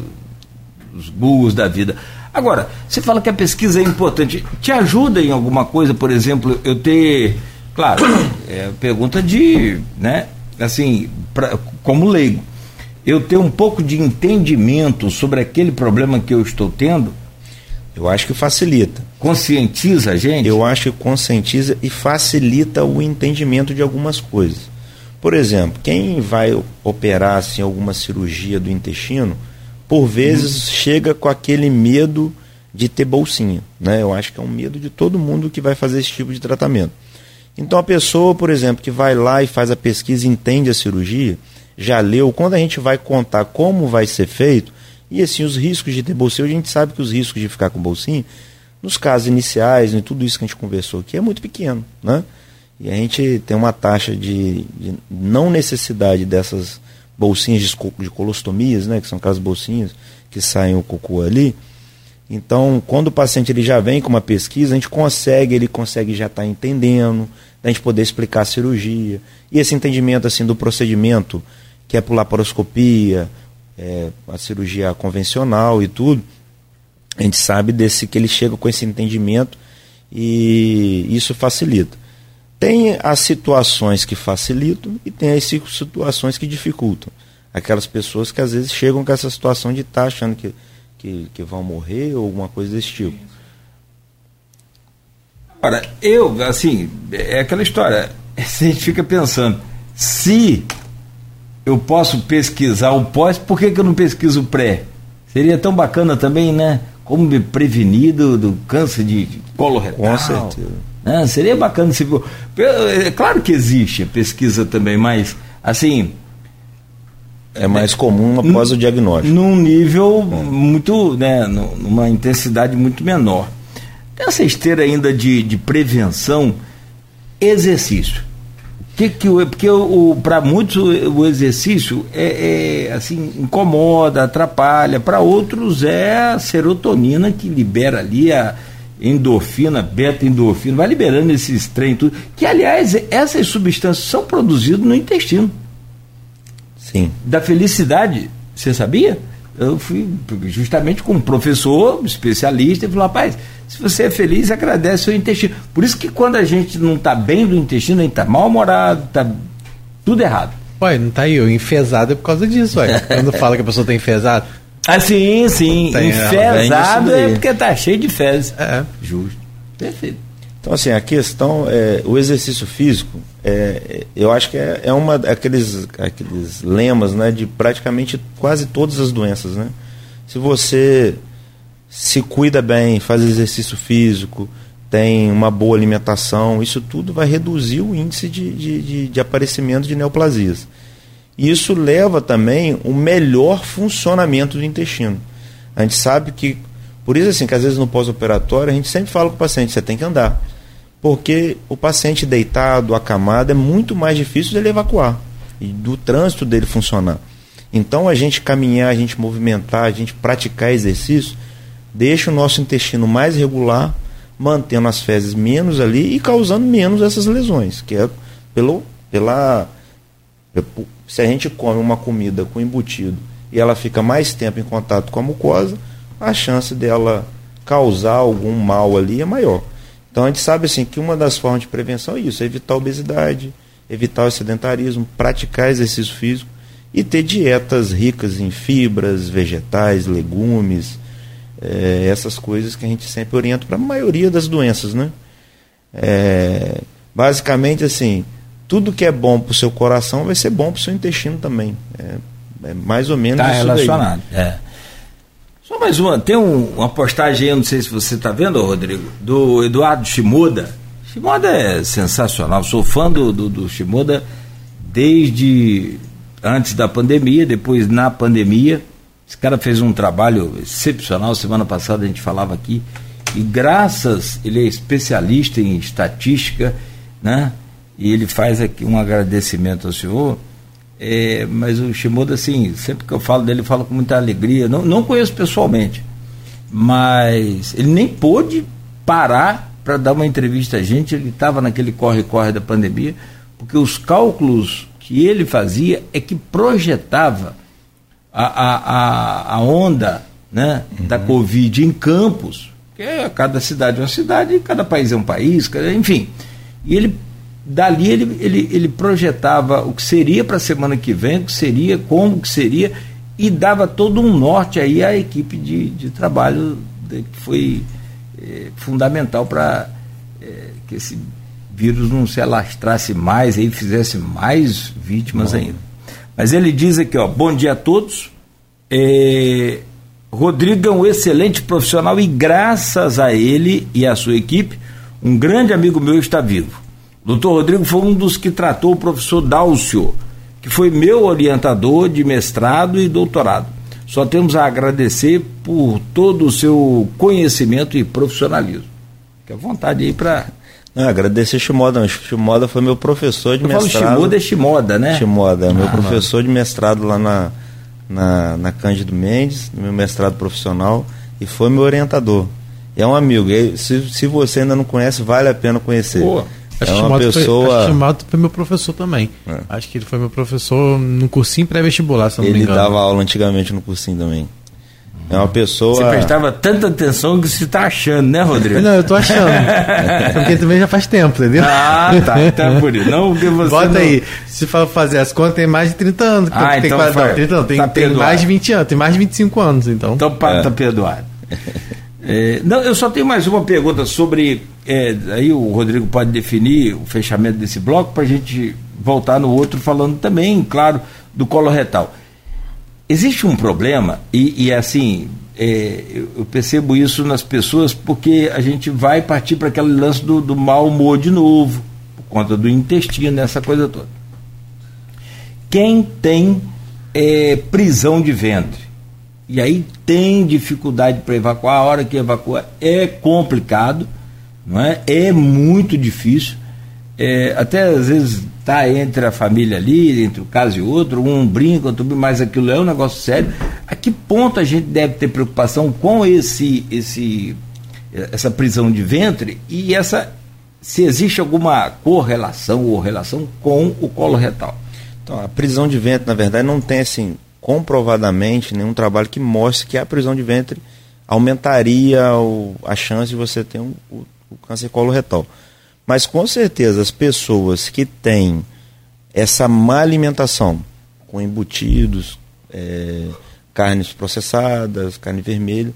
os Googles da vida. Agora, você fala que a pesquisa é importante. Te ajuda em alguma coisa, por exemplo, eu ter. Claro, é pergunta de. né? Assim, pra, como leigo. Eu ter um pouco de entendimento sobre aquele problema que eu estou tendo.
Eu acho que facilita.
Conscientiza a gente?
Eu acho que conscientiza e facilita o entendimento de algumas coisas. Por exemplo, quem vai operar assim, alguma cirurgia do intestino, por vezes uhum. chega com aquele medo de ter bolsinha. Né? Eu acho que é um medo de todo mundo que vai fazer esse tipo de tratamento. Então a pessoa, por exemplo, que vai lá e faz a pesquisa, entende a cirurgia, já leu, quando a gente vai contar como vai ser feito, e assim, os riscos de ter bolsinha, a gente sabe que os riscos de ficar com bolsinha, nos casos iniciais, em tudo isso que a gente conversou aqui, é muito pequeno. Né? E a gente tem uma taxa de, de não necessidade dessas bolsinhas de, de colostomias, né, que são aquelas bolsinhas que saem o cocô ali. Então, quando o paciente ele já vem com uma pesquisa, a gente consegue, ele consegue já estar tá entendendo, a gente poder explicar a cirurgia. E esse entendimento assim do procedimento, que é por laparoscopia, é, a cirurgia convencional e tudo, A gente sabe desse que ele chega com esse entendimento e isso facilita. Tem as situações que facilitam e tem as situações que dificultam. Aquelas pessoas que às vezes chegam com essa situação de estar tá achando que, que, que vão morrer ou alguma coisa desse tipo.
Ora, eu, assim, é aquela história. *laughs* A gente fica pensando, se eu posso pesquisar o pós, por que, que eu não pesquiso o pré? Seria tão bacana também, né? Como me prevenir do, do câncer de, colo retal.
Com certeza.
Né? Seria bacana se. É claro que existe a pesquisa também, mas assim.
É mais comum após o diagnóstico.
Num nível muito, né, numa intensidade muito menor. Nessa esteira ainda de, de prevenção, exercício. Que, que, porque o, o para muitos o, o exercício é, é, assim incomoda, atrapalha. Para outros é a serotonina que libera ali a endorfina, beta-endorfina, vai liberando esses trem tudo. Que aliás essas substâncias são produzidas no intestino.
Sim.
Da felicidade, você sabia? Eu fui justamente com um professor especialista e falou, rapaz, se você é feliz, agradece o seu intestino. Por isso que quando a gente não está bem do intestino, a gente está mal-humorado, está tudo errado.
Ué, não tá aí, o enfesado é por causa disso, ué. *laughs* Quando fala que a pessoa está enfesada.
Ah, sim, sim. Enfesado é porque tá cheio de fezes.
É.
Justo. Perfeito.
Então, assim, a questão, é, o exercício físico, é, eu acho que é, é uma aqueles, aqueles lemas, né, de praticamente quase todas as doenças, né? Se você se cuida bem, faz exercício físico, tem uma boa alimentação, isso tudo vai reduzir o índice de, de, de, de aparecimento de neoplasias. Isso leva também o melhor funcionamento do intestino. A gente sabe que, por isso assim, que às vezes no pós-operatório a gente sempre fala com o paciente, você tem que andar. Porque o paciente deitado, acamado, é muito mais difícil dele evacuar e do trânsito dele funcionar. Então a gente caminhar, a gente movimentar, a gente praticar exercício, deixa o nosso intestino mais regular, mantendo as fezes menos ali e causando menos essas lesões, que é pelo, pela. Se a gente come uma comida com embutido e ela fica mais tempo em contato com a mucosa, a chance dela causar algum mal ali é maior. Então a gente sabe assim que uma das formas de prevenção é isso, é evitar a obesidade, evitar o sedentarismo, praticar exercício físico e ter dietas ricas em fibras, vegetais, legumes, é, essas coisas que a gente sempre orienta para a maioria das doenças, né? É, basicamente assim, tudo que é bom para o seu coração vai ser bom para o seu intestino também. É, é mais ou menos
tá
isso
relacionado.
Daí.
É. Só mais uma, tem um, uma postagem aí, não sei se você está vendo, Rodrigo, do Eduardo Shimoda. Shimoda é sensacional, sou fã do, do, do Shimoda desde antes da pandemia, depois na pandemia. Esse cara fez um trabalho excepcional. Semana passada a gente falava aqui. E graças, ele é especialista em estatística, né? E ele faz aqui um agradecimento ao senhor. É, mas o Shimoda, assim, sempre que eu falo dele, eu falo com muita alegria. Não, não conheço pessoalmente, mas ele nem pôde parar para dar uma entrevista a gente. Ele estava naquele corre-corre da pandemia, porque os cálculos que ele fazia é que projetava a, a, a onda né, uhum. da Covid em campos, que é cada cidade é uma cidade, cada país é um país, enfim. E ele, dali, ele, ele, ele projetava o que seria para a semana que vem, o que seria, como que seria, e dava todo um norte aí à equipe de, de trabalho que foi é, fundamental para é, que esse vírus não se alastrasse mais e fizesse mais vítimas Bom. ainda. Mas ele diz aqui, ó, bom dia a todos. É, Rodrigo é um excelente profissional e graças a ele e a sua equipe, um grande amigo meu está vivo. Doutor Rodrigo foi um dos que tratou o professor Dálcio, que foi meu orientador de mestrado e doutorado. Só temos a agradecer por todo o seu conhecimento e profissionalismo. Fique à vontade aí para
não, agradecer Shimoda. Shimoda foi meu professor de Eu mestrado.
Falo Shimoda é Shimoda, né?
Shimoda, é meu ah, professor de mestrado lá na, na, na Cândido Mendes, no meu mestrado profissional, e foi meu orientador. É um amigo. E, se, se você ainda não conhece, vale a pena conhecer. Pô.
É uma pessoa. Foi, Shimoda foi meu professor também. É. Acho que ele foi meu professor no cursinho pré-vestibular, se não
ele
me engano.
Ele dava aula antigamente no cursinho também. É uma pessoa.
Você prestava tanta atenção que você está achando, né, Rodrigo?
Não, eu tô achando. *laughs* porque também já faz tempo, entendeu?
Ah, tá. Então é por isso. Não porque você.
Bota
não...
aí. Se for fazer as contas, tem mais de 30 anos.
Ah,
tem,
então
quase,
foi.
não, 30, não, tem,
Tá
tem mais de 20 anos, tem mais de 25 anos, então.
Então, pá, tá perdoado. *laughs* É, não, eu só tenho mais uma pergunta sobre. é, aí o Rodrigo pode definir o fechamento desse bloco para a gente voltar no outro falando também, claro, do colo retal. Existe um problema, e, e assim, é, eu, eu percebo isso nas pessoas porque a gente vai partir para aquele lance do, do mau humor de novo, por conta do intestino, essa coisa toda. Quem tem é, prisão de ventre, e aí tem dificuldade para evacuar, a hora que evacua é complicado, não é? É muito difícil. É, até às vezes está entre a família ali, entre um caso e outro, um brinca, outro mas aquilo é um negócio sério. A que ponto a gente deve ter preocupação com esse, esse, essa prisão de ventre e essa se existe alguma correlação ou relação com o colo retal?
Então, a prisão de ventre, na verdade, não tem assim comprovadamente nenhum trabalho que mostre que a prisão de ventre aumentaria o, a chance de você ter um, o, o câncer coloretal. Mas com certeza as pessoas que têm essa má alimentação com embutidos, é, carnes processadas, carne vermelha,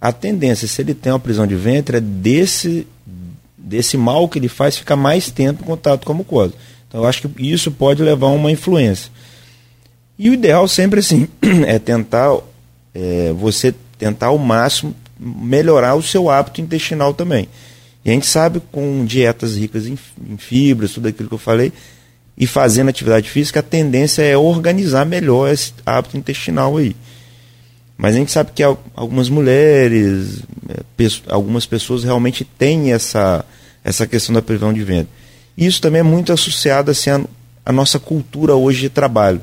a tendência, se ele tem uma prisão de ventre, é desse, desse mal que ele faz ficar mais tempo em contato com a mucosa. Então eu acho que isso pode levar a uma influência. E o ideal sempre assim *clears throat* é tentar é, você tentar ao máximo melhorar o seu hábito intestinal também. E a gente sabe com dietas ricas em, em fibras, tudo aquilo que eu falei, e fazendo atividade física, a tendência é organizar melhor esse hábito intestinal aí. Mas a gente sabe que algumas mulheres, é, algumas pessoas realmente têm essa, essa questão da prisão de ventre. Isso também é muito associado assim, à, à nossa cultura hoje de trabalho.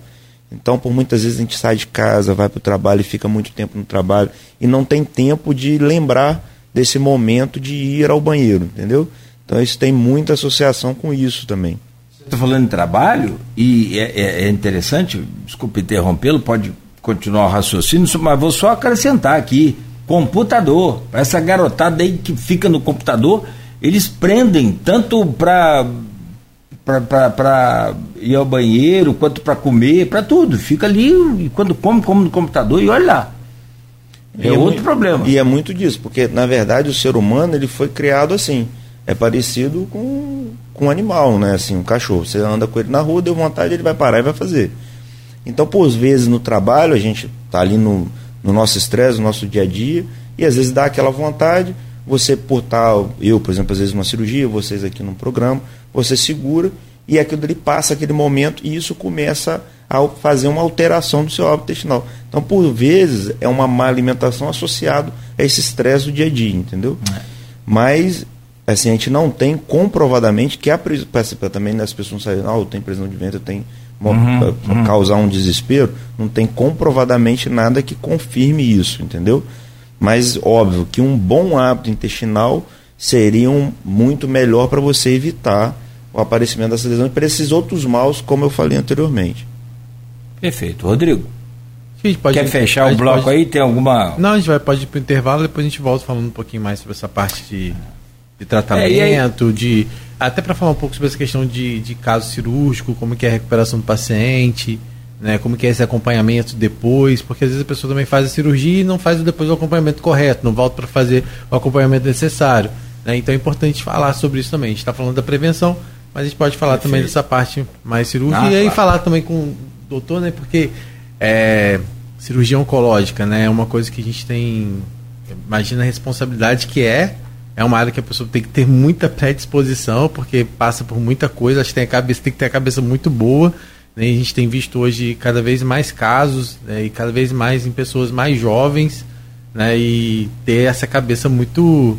Então, por muitas vezes a gente sai de casa, vai para o trabalho e fica muito tempo no trabalho e não tem tempo de lembrar desse momento de ir ao banheiro, entendeu? Então, isso tem muita associação com isso também.
Você está falando de trabalho e é, é, é interessante, desculpe interrompê-lo, pode continuar o raciocínio, mas vou só acrescentar aqui: computador. Essa garotada aí que fica no computador, eles prendem tanto para para ir ao banheiro, quanto para comer, para tudo. Fica ali e quando come, come no computador e olha lá. É, é outro
muito,
problema.
E é muito disso, porque na verdade o ser humano ele foi criado assim. É parecido com, com um animal, né? Assim, um cachorro. Você anda com ele na rua, deu vontade, ele vai parar e vai fazer. Então, por vezes no trabalho, a gente tá ali no, no nosso estresse, no nosso dia a dia, e às vezes dá aquela vontade, você por tal, eu, por exemplo, às vezes numa cirurgia, vocês aqui num programa, você segura e aquilo ali passa aquele momento e isso começa a fazer uma alteração do seu hábito intestinal. Então, por vezes, é uma má alimentação associado a esse estresse do dia a dia, entendeu? É. Mas, assim, a gente não tem comprovadamente que a prisão, também as pessoas não sabem, ah, eu tenho prisão de ventre, eu tenho uhum, uhum. causar um desespero, não tem comprovadamente nada que confirme isso, entendeu? Mas, óbvio, que um bom hábito intestinal seria um, muito melhor para você evitar o aparecimento dessas lesões para esses outros maus, como eu falei anteriormente.
Perfeito. Rodrigo.
Pode,
Quer fechar o bloco
pode...
aí? Tem alguma.
Não, a gente vai, pode ir para o intervalo depois a gente volta falando um pouquinho mais sobre essa parte de, de tratamento, é, de. Até para falar um pouco sobre essa questão de, de caso cirúrgico, como que é a recuperação do paciente, né, como que é esse acompanhamento depois, porque às vezes a pessoa também faz a cirurgia e não faz depois o acompanhamento correto, não volta para fazer o acompanhamento necessário. Né, então é importante falar sobre isso também. A gente está falando da prevenção, mas a gente pode falar Perfeito. também dessa parte mais cirúrgica ah, e claro. falar também com o doutor, né? Porque é, cirurgia oncológica, né? É uma coisa que a gente tem. Imagina a responsabilidade que é. É uma área que a pessoa tem que ter muita predisposição, porque passa por muita coisa. Acho que tem, a cabeça, tem que ter a cabeça muito boa. Né? A gente tem visto hoje cada vez mais casos né? e cada vez mais em pessoas mais jovens, né? E ter essa cabeça muito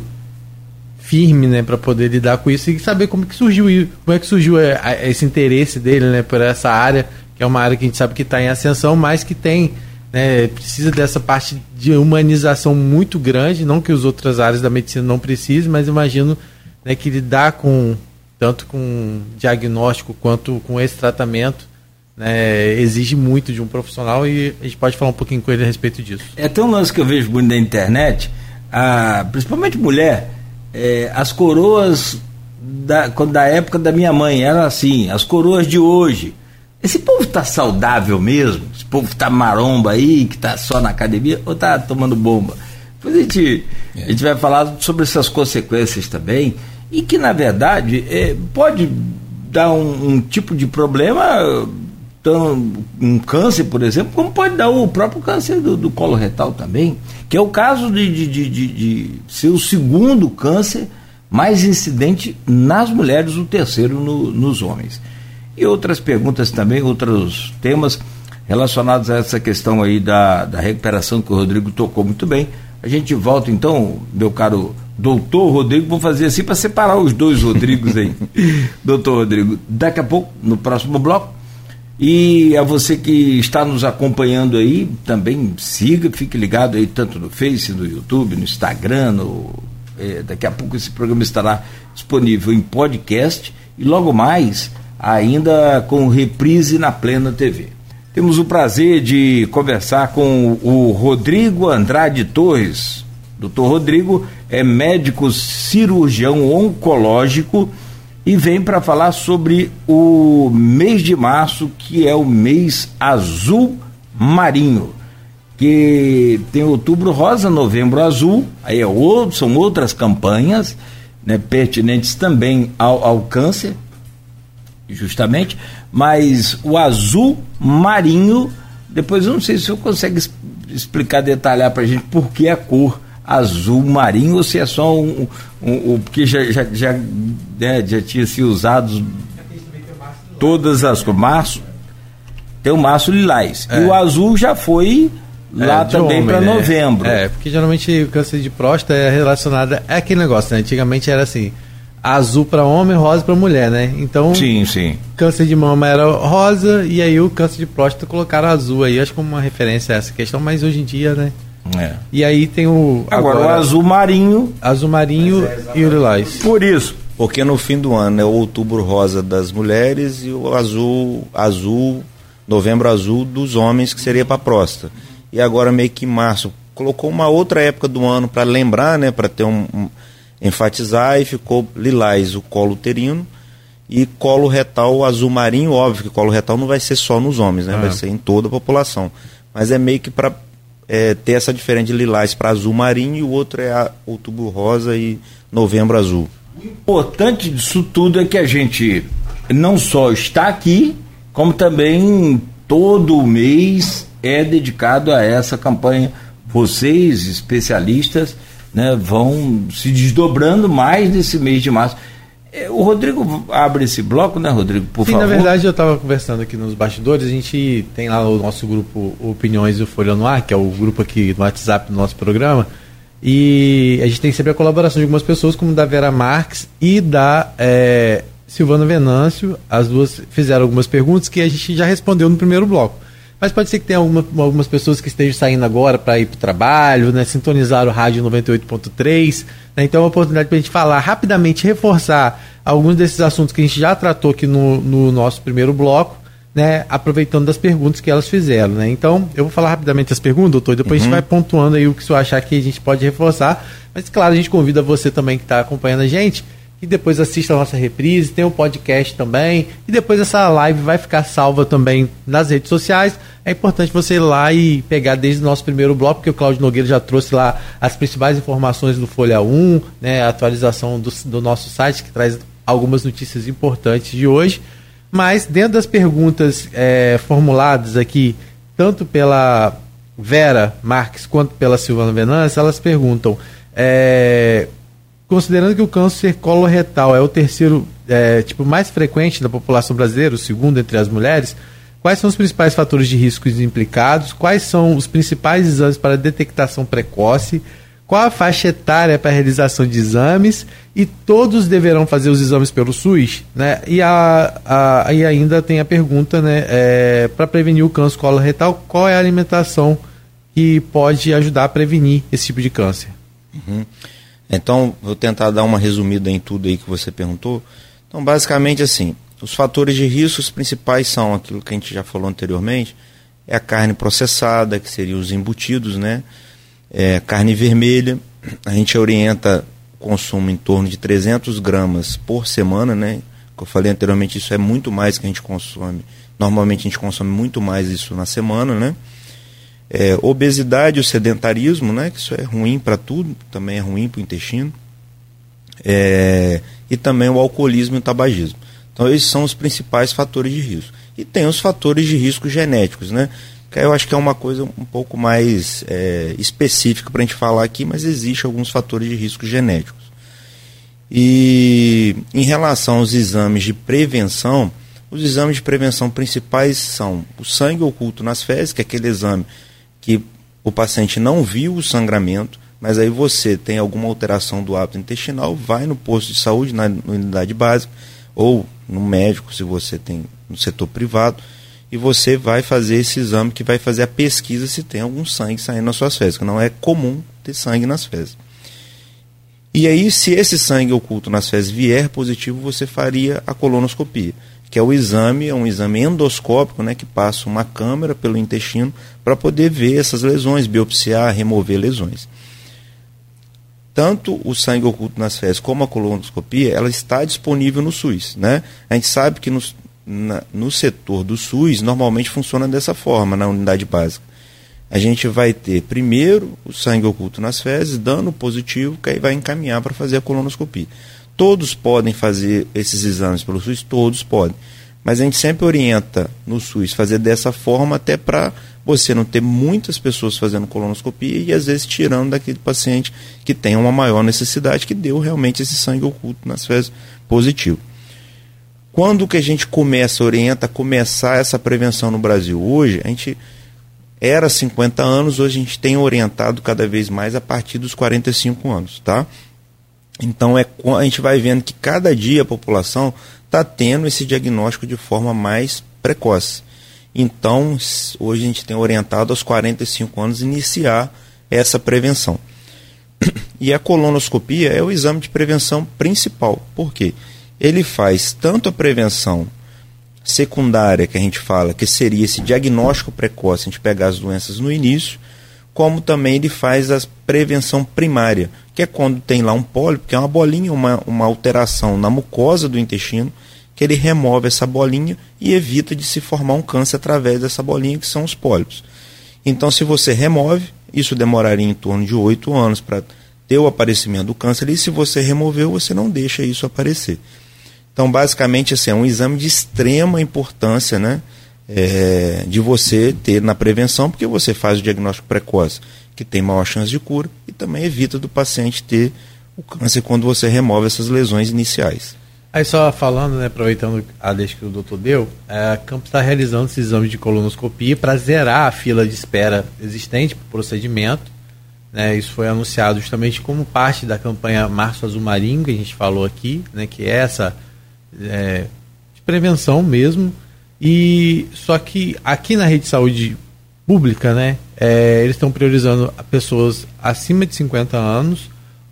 firme, né, para poder lidar com isso e saber como que surgiu como é que surgiu é, esse interesse dele, né, por essa área que é uma área que a gente sabe que está em ascensão, mas que tem né, precisa dessa parte de humanização muito grande, não que as outras áreas da medicina não precisem, mas imagino né, que lidar com tanto com diagnóstico quanto com esse tratamento né, exige muito de um profissional e a gente pode falar um pouquinho com ele a respeito disso.
É tão um lance que eu vejo muito na internet, a, principalmente mulher, é, as coroas da, da época da minha mãe eram assim, as coroas de hoje. Esse povo está saudável mesmo? Esse povo está maromba aí, que está só na academia, ou está tomando bomba? Depois a gente, é. a gente vai falar sobre essas consequências também, e que na verdade é, pode dar um, um tipo de problema então, um câncer, por exemplo, como pode dar o próprio câncer do, do colo retal também, que é o caso de, de, de, de, de ser o segundo câncer mais incidente nas mulheres, o terceiro no, nos homens. E outras perguntas também, outros temas relacionados a essa questão aí da, da recuperação que o Rodrigo tocou muito bem. A gente volta então, meu caro doutor Rodrigo, vou fazer assim para separar os dois Rodrigos aí. *laughs* doutor Rodrigo, daqui a pouco, no próximo bloco, e a você que está nos acompanhando aí, também siga, fique ligado aí tanto no Face, no YouTube, no Instagram, no, é, daqui a pouco esse programa estará disponível em podcast e logo mais ainda com reprise na Plena TV. Temos o prazer de conversar com o Rodrigo Andrade Torres. Doutor Rodrigo é médico cirurgião oncológico e vem para falar sobre o mês de março, que é o mês azul marinho, que tem outubro rosa, novembro azul, aí é outro, são outras campanhas né, pertinentes também ao, ao câncer, justamente, mas o azul marinho, depois eu não sei se eu consegue explicar, detalhar para a gente por que a cor azul marinho ou se é só um, um, um porque já, já, já, né, já tinha sido usado todas as cores. Março tem o março lilás. É. E o azul já foi é, lá também para né? novembro.
É, porque geralmente o câncer de próstata é relacionado. É aquele negócio, né? Antigamente era assim: azul para homem, rosa para mulher, né? Então,
sim, sim.
Câncer de mama era rosa e aí o câncer de próstata colocaram azul aí, acho como uma referência a essa questão, mas hoje em dia, né? É. E aí tem o.
Agora, agora o azul marinho.
Azul marinho é e o lilás.
Por isso. Porque no fim do ano é o outubro rosa das mulheres e o azul, azul, novembro azul dos homens, que seria para próstata. E agora meio que março. Colocou uma outra época do ano para lembrar, né? Para ter um, um, enfatizar e ficou lilás o colo uterino e colo retal azul marinho, óbvio que colo retal não vai ser só nos homens, né? Vai ser em toda a população. Mas é meio que para é, ter essa diferença de lilás para azul marinho e o outro é outubro rosa e novembro azul.
O importante disso tudo é que a gente não só está aqui, como também todo mês é dedicado a essa campanha. Vocês, especialistas, né, vão se desdobrando mais nesse mês de março. É, o Rodrigo abre esse bloco, né, Rodrigo?
Por Sim, favor. na verdade eu estava conversando aqui nos bastidores, a gente tem lá o nosso grupo Opiniões do Folha no Ar, que é o grupo aqui no WhatsApp do nosso programa, e a gente tem sempre a colaboração de algumas pessoas, como da Vera Marques e da é, Silvana Venâncio. As duas fizeram algumas perguntas que a gente já respondeu no primeiro bloco. Mas pode ser que tenha alguma, algumas pessoas que estejam saindo agora para ir para o trabalho, né, sintonizar o rádio 98.3. Né, então é uma oportunidade para a gente falar rapidamente, reforçar alguns desses assuntos que a gente já tratou aqui no, no nosso primeiro bloco, né, aproveitando das perguntas que elas fizeram. Né. Então eu vou falar rapidamente as perguntas, doutor, e depois uhum. a gente uhum. vai pontuando aí o que você achar que a gente pode reforçar. Mas claro, a gente convida você também que está acompanhando a gente e depois assista a nossa reprise, tem o um podcast também, e depois essa live vai ficar salva também nas redes sociais. É importante você ir lá e pegar desde o nosso primeiro bloco, porque o Claudio Nogueira já trouxe lá as principais informações do Folha 1, né, a atualização do, do nosso site, que traz algumas notícias importantes de hoje. Mas dentro das perguntas é, formuladas aqui, tanto pela Vera Marques quanto pela Silvana Venâncio, elas perguntam é, Considerando que o câncer coloretal é o terceiro é, tipo mais frequente da população brasileira, o segundo entre as mulheres, quais são os principais fatores de riscos implicados? Quais são os principais exames para detectação precoce? Qual a faixa etária para a realização de exames? E todos deverão fazer os exames pelo SUS? Né? E, a, a, e ainda tem a pergunta, né, é, para prevenir o câncer coloretal, qual é a alimentação que pode ajudar a prevenir esse tipo de câncer?
Uhum. Então, vou tentar dar uma resumida em tudo aí que você perguntou. Então, basicamente assim, os fatores de risco os principais são aquilo que a gente já falou anteriormente, é a carne processada, que seria os embutidos, né? É, carne vermelha, a gente orienta consumo em torno de 300 gramas por semana, né? Como eu falei anteriormente, isso é muito mais que a gente consome. Normalmente a gente consome muito mais isso na semana, né? É, obesidade, o sedentarismo, né? Que isso é ruim para tudo, também é ruim para o intestino. É, e também o alcoolismo e o tabagismo. Então, esses são os principais fatores de risco. E tem os fatores de risco genéticos, né? Que eu acho que é uma coisa um pouco mais é, específica para a gente falar aqui, mas existe alguns fatores de risco genéticos. E em relação aos exames de prevenção, os exames de prevenção principais são o sangue oculto nas fezes, que é aquele exame que o paciente não viu o sangramento, mas aí você tem alguma alteração do hábito intestinal, vai no posto de saúde, na unidade básica, ou no médico, se você tem no setor privado, e você vai fazer esse exame que vai fazer a pesquisa se tem algum sangue saindo nas suas fezes, que não é comum ter sangue nas fezes. E aí, se esse sangue oculto nas fezes vier positivo, você faria a colonoscopia, que é o exame, é um exame endoscópico, né, que passa uma câmera pelo intestino para poder ver essas lesões, biopsiar, remover lesões tanto o sangue oculto nas fezes como a colonoscopia, ela está disponível no SUS. Né? A gente sabe que no, na, no setor do SUS normalmente funciona dessa forma, na unidade básica. A gente vai ter primeiro o sangue oculto nas fezes, dando positivo, que aí vai encaminhar para fazer a colonoscopia. Todos podem fazer esses exames pelo SUS? Todos podem. Mas a gente sempre orienta no SUS fazer dessa forma até para você não ter muitas pessoas fazendo colonoscopia e às vezes tirando daquele paciente que tem uma maior necessidade, que deu realmente esse sangue oculto nas fezes positivo. Quando que a gente começa, orienta a começar essa prevenção no Brasil? Hoje, a gente era 50 anos, hoje a gente tem orientado cada vez mais a partir dos 45 anos, tá? Então é, a gente vai vendo que cada dia a população está tendo esse diagnóstico de forma mais precoce. Então, hoje a gente tem orientado aos 45 anos iniciar essa prevenção. *clears throat* E a colonoscopia é o exame de prevenção principal. Por quê? Ele faz tanto a prevenção secundária, que a gente fala, que seria esse diagnóstico precoce, a gente pegar as doenças no início, como também ele faz a prevenção primária, que é quando tem lá um pólipo, que é uma bolinha, uma, uma alteração na mucosa do intestino, que ele remove essa bolinha e evita de se formar um câncer através dessa bolinha, que são os pólipos. Então, se você remove, isso demoraria em torno de oito anos para ter o aparecimento do câncer, e se você removeu, você não deixa isso aparecer. Então, basicamente, assim, é um exame de extrema importância, né? é, de você ter na prevenção, porque você faz o diagnóstico precoce, que tem maior chance de cura, e também evita do paciente ter o câncer quando você remove essas lesões iniciais.
Aí só falando, né, aproveitando a deixa que o doutor deu, é, a Campos está realizando esse exame de colonoscopia para zerar a fila de espera existente para o procedimento. Né, isso foi anunciado justamente como parte da campanha Março Azul Marinho, que a gente falou aqui, né, que é essa é, de prevenção mesmo, e só que aqui na rede de saúde pública, né, é, eles estão priorizando pessoas acima de 50 anos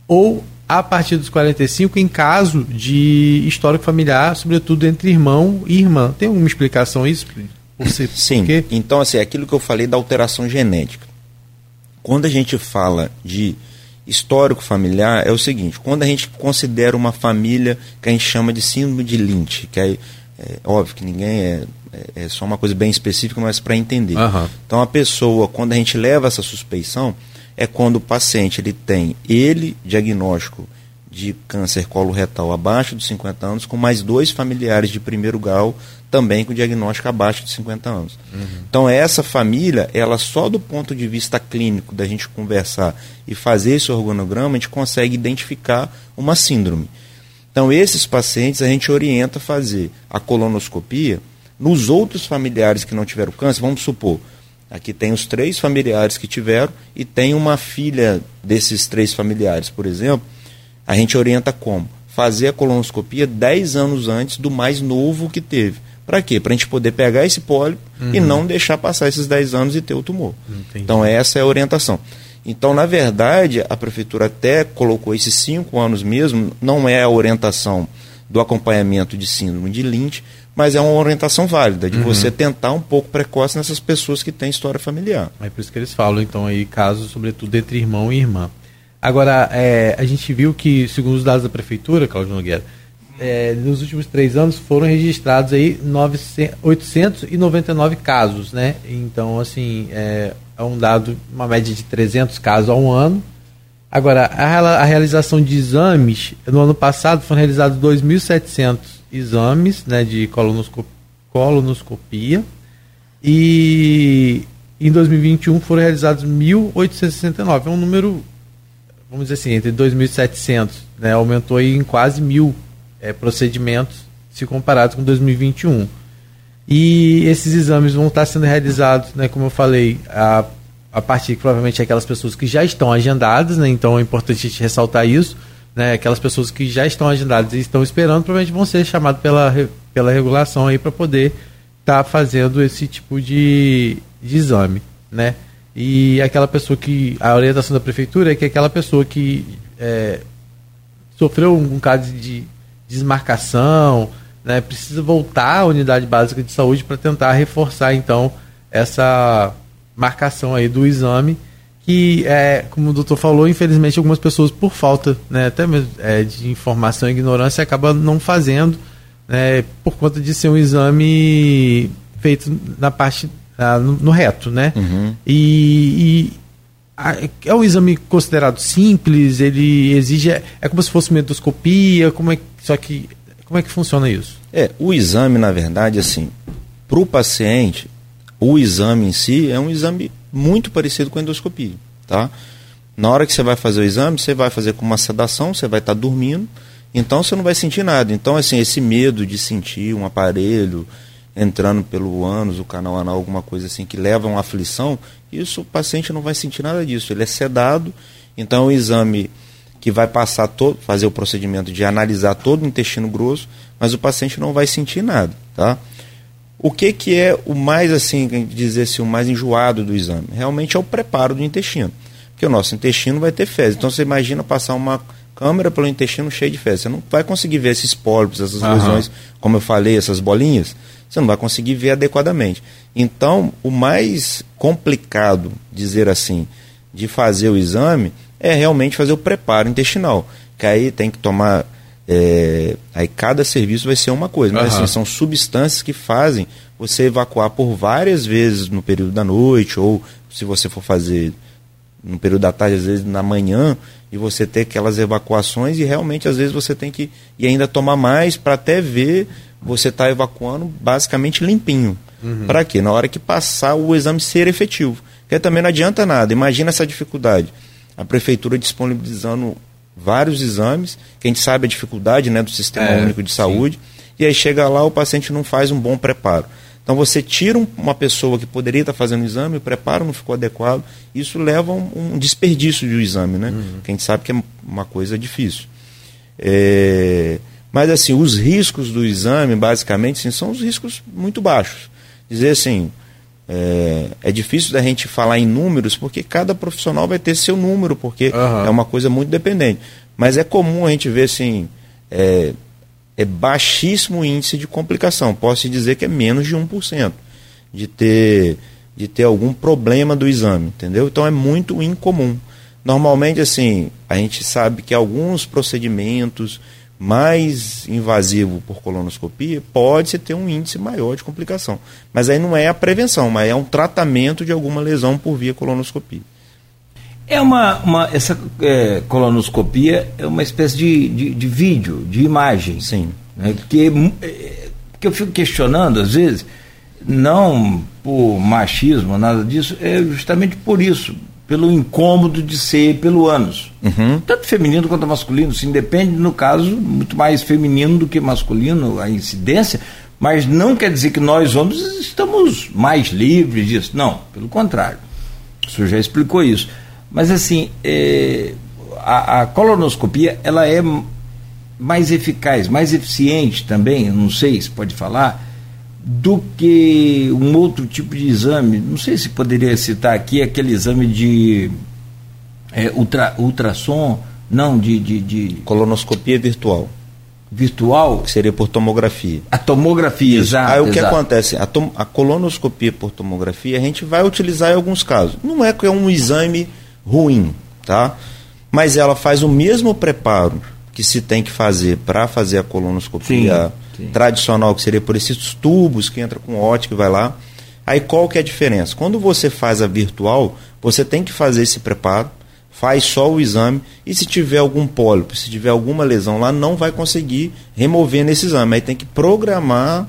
ou a partir dos 45 em caso de histórico familiar, sobretudo entre irmão e irmã. Tem alguma explicação isso?
Ser, *laughs* Sim. Então, assim, é aquilo que eu falei da alteração genética. Quando a gente fala de histórico familiar, é o seguinte: quando a gente considera uma família que a gente chama de síndrome de Lynch, que é é, óbvio que ninguém é, é, é, só uma coisa bem específica, mas para entender. Uhum. Então a pessoa, quando a gente leva essa suspeição, é quando o paciente ele tem ele diagnóstico de câncer coloretal abaixo dos 50 anos, com mais dois familiares de primeiro grau também com diagnóstico abaixo de 50 anos. Uhum. Então essa família, ela só do ponto de vista clínico da gente conversar e fazer esse organograma, a gente consegue identificar uma síndrome. Então, esses pacientes a gente orienta a fazer a colonoscopia nos outros familiares que não tiveram câncer. Vamos supor, aqui tem os três familiares que tiveram e tem uma filha desses três familiares, por exemplo. A gente orienta como? Fazer a colonoscopia 10 anos antes do mais novo que teve. Para quê? Para a gente poder pegar esse pólipo uhum. e não deixar passar esses 10 anos e ter o tumor. Entendi. Então, essa é a orientação. Então, na verdade, a prefeitura até colocou esses cinco anos mesmo, não é a orientação do acompanhamento de síndrome de Lynch, mas é uma orientação válida de uhum. você tentar um pouco precoce nessas pessoas que têm história familiar.
É por isso que eles falam, então, aí casos, sobretudo entre irmão e irmã. Agora, é, a gente viu que, segundo os dados da prefeitura, Cláudio Nogueira, é, nos últimos três anos foram registrados aí 900, 899 casos, né? Então, assim, é, é, um dado, uma média de 300 casos ao ano. Agora, a, a realização de exames, no ano passado foram realizados 2.700 exames né, de colonoscopia, colonoscopia e em 2021 foram realizados 1.869. É um número, vamos dizer assim, entre 2.700, né, aumentou em quase mil é, procedimentos se comparados com 2021. E esses exames vão estar sendo realizados, né, como eu falei, a, a partir provavelmente aquelas pessoas que já estão agendadas, né, então é importante a gente ressaltar isso. Né, aquelas pessoas que já estão agendadas e estão esperando, provavelmente vão ser chamadas pela, pela regulação aí para poder estar tá fazendo esse tipo de, de exame. Né? E aquela pessoa que. A orientação da prefeitura é que aquela pessoa que é, sofreu um, caso de desmarcação, né, precisa voltar à unidade básica de saúde para tentar reforçar então essa marcação aí do exame que é como o doutor falou infelizmente algumas pessoas por falta né, até mesmo é, de informação e ignorância acabam não fazendo né, por conta de ser um exame feito na parte ah, no, no, reto né uhum. e, e é um exame considerado simples, ele exige. É como se fosse uma endoscopia, como é, só que. Como é que funciona isso?
É, o exame, na verdade, assim, para o paciente, o exame em si é um exame muito parecido com a endoscopia, tá? Na hora que você vai fazer o exame, você vai fazer com uma sedação, você vai estar tá dormindo, então você não vai sentir nada. Então, assim, esse medo de sentir um aparelho, entrando pelo ânus, o canal anal, alguma coisa assim que leva a uma aflição, isso o paciente não vai sentir nada disso. Ele é sedado, então o exame que vai passar todo, fazer o procedimento de analisar todo o intestino grosso, mas o paciente não vai sentir nada, tá? O que que é o mais assim, dizer assim, o mais enjoado do exame? Realmente é o preparo do intestino. Porque o nosso intestino vai ter fezes. Então você imagina passar uma câmera pelo intestino cheio de fezes. Você não vai conseguir ver esses pólipos, essas uhum. lesões, como eu falei, essas bolinhas você não vai conseguir ver adequadamente. Então, o mais complicado, dizer assim, de fazer o exame é realmente fazer o preparo intestinal. Que aí tem que tomar. É, aí cada serviço vai ser uma coisa, mas uhum. assim, são substâncias que fazem você evacuar por várias vezes no período da noite, ou se você for fazer no período da tarde, às vezes na manhã, e você ter aquelas evacuações, e realmente às vezes você tem que e ainda tomar mais para até ver você está evacuando basicamente limpinho. Uhum. Para quê? Na hora que passar o exame ser efetivo. Porque também não adianta nada. Imagina essa dificuldade. A prefeitura disponibilizando vários exames, que a gente sabe a dificuldade né, do Sistema é, Único de Saúde, sim. e aí chega lá o paciente não faz um bom preparo. Então você tira uma pessoa que poderia estar fazendo o exame, o preparo não ficou adequado, isso leva a um, um desperdício do exame, né? Uhum. Que a gente sabe que é uma coisa difícil. É... Mas assim, os riscos do exame, basicamente, sim, são os riscos muito baixos. Dizer assim, é, é, difícil da gente falar em números, porque cada profissional vai ter seu número, porque uhum. é uma coisa muito dependente. Mas é comum a gente ver assim, é, é baixíssimo índice de complicação. Posso dizer que é menos de 1% de ter, de ter algum problema do exame, entendeu? Então é muito incomum. Normalmente, assim, a gente sabe que alguns procedimentos mais invasivo por colonoscopia, pode-se ter um índice maior de complicação. Mas aí não é a prevenção, mas é um tratamento de alguma lesão por via colonoscopia.
É uma, uma essa é, colonoscopia é uma espécie de, de, de vídeo, de imagem.
Sim.
Né, que, é, que eu fico questionando às vezes, não por machismo, nada disso, é justamente por isso pelo incômodo de ser pelo ânus. Uhum. Tanto feminino quanto masculino, se independe, no caso, muito mais feminino do que masculino a incidência, mas não quer dizer que nós homens estamos mais livres disso. Não, pelo contrário. O senhor já explicou isso. Mas assim, é, a, a colonoscopia ela é mais eficaz, mais eficiente também, não sei se pode falar, do que um outro tipo de exame. Não sei se poderia citar aqui aquele exame de é, ultra, ultrassom, não, de, de, de,
Colonoscopia virtual.
virtual?
Que seria por tomografia.
A tomografia, exato.
Aí o que
exato.
acontece? A, tom, a, colonoscopia por tomografia a gente vai utilizar em alguns casos. Não é que é um exame ruim, tá? Mas ela faz o mesmo preparo que se tem que fazer para fazer a colonoscopia sim, sim. tradicional, que seria por esses tubos que entra com ótica e vai lá. Aí qual que é a diferença? Quando você faz a virtual, você tem que fazer esse preparo faz só o exame e se tiver algum pólipo, se tiver alguma lesão lá, não vai conseguir remover nesse exame. Aí tem que programar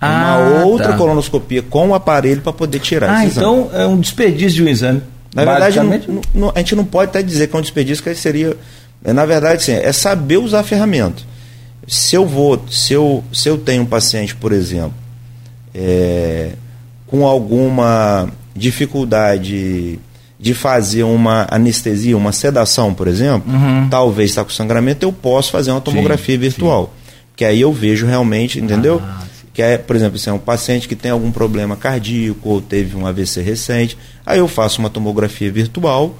ah, uma outra tá. colonoscopia com o aparelho para poder tirar
ah,
esse
então é um desperdício de um exame.
Na verdade, não, não, a gente não pode até dizer que é um desperdício, que seria. É, na verdade, sim, é saber usar a ferramenta. Se eu vou, se eu, se eu tenho um paciente, por exemplo, é, com alguma dificuldade de fazer uma anestesia, uma sedação, por exemplo, uhum. talvez está com sangramento, eu posso fazer uma tomografia sim, virtual. Sim. Que aí eu vejo realmente, entendeu? Ah, que é, por exemplo, se é um paciente que tem algum problema cardíaco ou teve um AVC recente, aí eu faço uma tomografia virtual,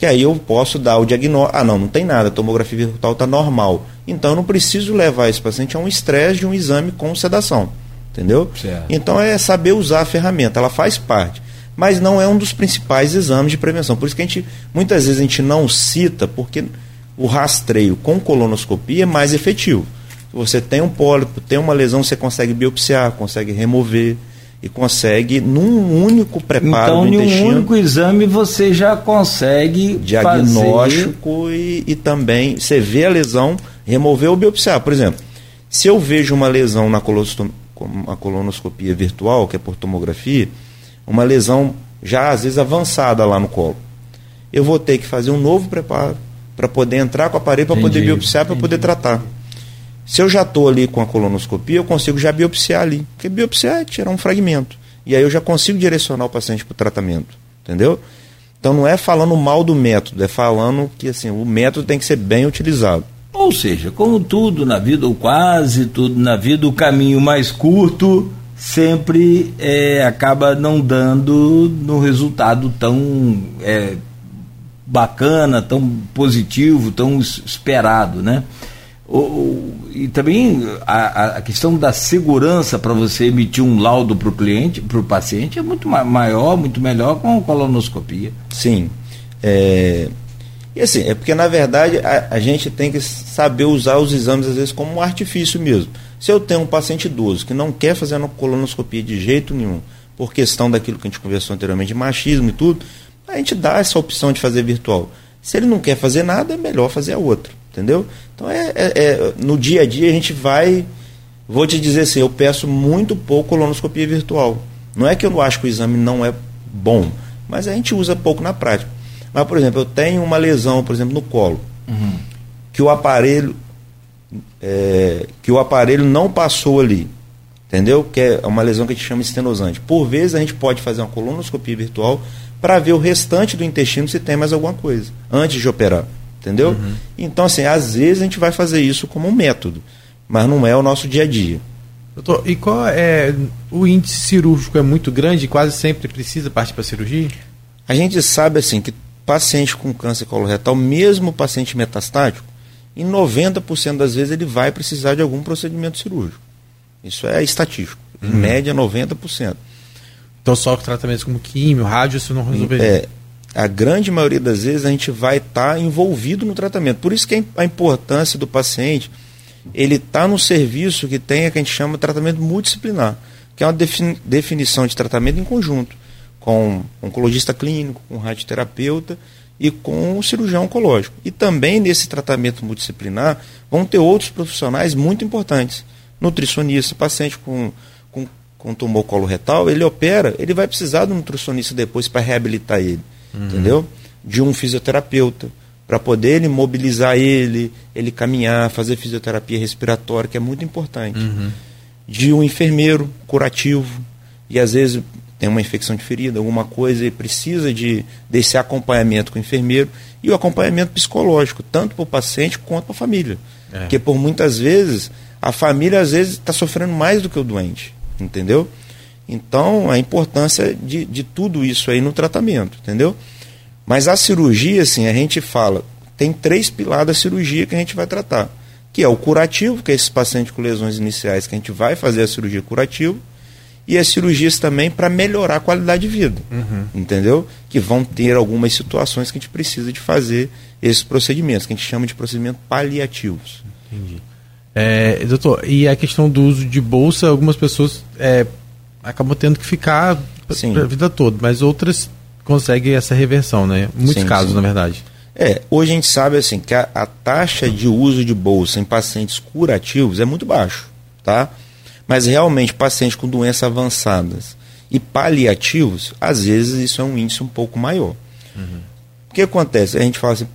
que aí eu posso dar o diagnóstico. Ah, não, não tem nada, a tomografia virtual está normal. Então eu não preciso levar esse paciente a um estresse de um exame com sedação. Entendeu? Certo. Então é saber usar a ferramenta, ela faz parte mas não é um dos principais exames de prevenção. Por isso que a gente, muitas vezes a gente não cita, porque o rastreio com colonoscopia é mais efetivo. Você tem um pólipo, tem uma lesão, você consegue biopsiar, consegue remover e consegue, num único preparo
então,
do intestino...
Então, num único exame você já consegue
Diagnóstico fazer... e, e também, você vê a lesão, remover ou biopsiar. Por exemplo, se eu vejo uma lesão na colonoscopia virtual, que é por tomografia, uma lesão já às vezes avançada lá no colo. Eu vou ter que fazer um novo preparo para poder entrar com o aparelho, para poder biopsiar, para poder tratar. Se eu já estou ali com a colonoscopia, eu consigo já biopsiar ali. Porque biopsiar é tirar um fragmento. E aí eu já consigo direcionar o paciente para o tratamento. Entendeu? Então não é falando mal do método, é falando que assim, o método tem que ser bem utilizado.
Ou seja, como tudo na vida, ou quase tudo na vida, o caminho mais curto sempre é, acaba não dando no resultado tão é, bacana, tão positivo, tão esperado, né? O, e também a, a, questão da segurança para você emitir um laudo para o cliente, para o paciente, é muito maior, muito melhor com a colonoscopia.
Sim. É, e assim, é porque na verdade a, a gente tem que saber usar os exames às vezes como um artifício mesmo. Se eu tenho um paciente idoso que não quer fazer a colonoscopia de jeito nenhum, por questão daquilo que a gente conversou anteriormente, de machismo e tudo, a gente dá essa opção de fazer virtual. Se ele não quer fazer nada, é melhor fazer a outra, entendeu? Então, é, é, é no dia a dia a gente vai. Vou te dizer assim, eu peço muito pouco colonoscopia virtual. Não é que eu acho que o exame não é bom, mas a gente usa pouco na prática. Mas, por exemplo, eu tenho uma lesão, por exemplo, no colo, uhum. que o aparelho é, que o aparelho não passou ali, entendeu? Que é uma lesão que a gente chama estenosante. Por vezes a gente pode fazer uma colonoscopia virtual para ver o restante do intestino se tem mais alguma coisa, antes de operar, entendeu? Uhum. Então, assim, às vezes a gente vai fazer isso como um método, mas não é o nosso dia a dia.
Doutor, e qual é o índice cirúrgico é muito grande e quase sempre precisa partir para cirurgia?
A gente sabe assim que paciente com câncer coloretal, mesmo paciente metastático, em 90% das vezes ele vai precisar de algum procedimento cirúrgico. Isso é estatístico. Em uhum. média, 90%.
Então, só tratamentos como químio, rádio, isso não resolveria?
É, a grande maioria das vezes a gente vai estar tá envolvido no tratamento. Por isso que a importância do paciente, ele está no serviço que tem o que a gente chama de tratamento multidisciplinar, que é uma definição de tratamento em conjunto, com oncologista clínico, com radioterapeuta e com o cirurgião oncológico. E também nesse tratamento multidisciplinar vão ter outros profissionais muito importantes. Nutricionista, paciente com, com, com tumor coloretal, ele opera, ele vai precisar do nutricionista depois para reabilitar ele, uhum. entendeu? De um fisioterapeuta, para poder ele mobilizar ele, ele caminhar, fazer fisioterapia respiratória, que é muito importante. Uhum. De um enfermeiro curativo, e às vezes tem uma infecção de ferida, alguma coisa e precisa de desse acompanhamento com o enfermeiro e o acompanhamento psicológico, tanto para o paciente quanto para a família. É. Porque por muitas vezes a família às vezes está sofrendo mais do que o doente, entendeu? Então a importância de, de tudo isso aí no tratamento, entendeu? Mas a cirurgia, assim, a gente fala, tem três pilares da cirurgia que a gente vai tratar. que é o curativo, que é esse paciente com lesões iniciais que a gente vai fazer a cirurgia curativa, e as cirurgias também para melhorar a qualidade de vida, uhum. entendeu? Que vão ter algumas situações que a gente precisa de fazer esses procedimentos, que a gente chama de procedimentos paliativos. Entendi.
É, doutor, e a questão do uso de bolsa, algumas pessoas é, acabam tendo que ficar para a vida toda, mas outras conseguem essa reversão, né? Muitos sim, casos, sim. na verdade.
É, hoje a gente sabe assim que a, a, taxa de uso de bolsa em pacientes curativos é muito baixo, tá? Mas realmente pacientes com doenças avançadas e paliativos, às vezes isso é um índice um pouco maior. Uhum. O que acontece? A gente fala assim,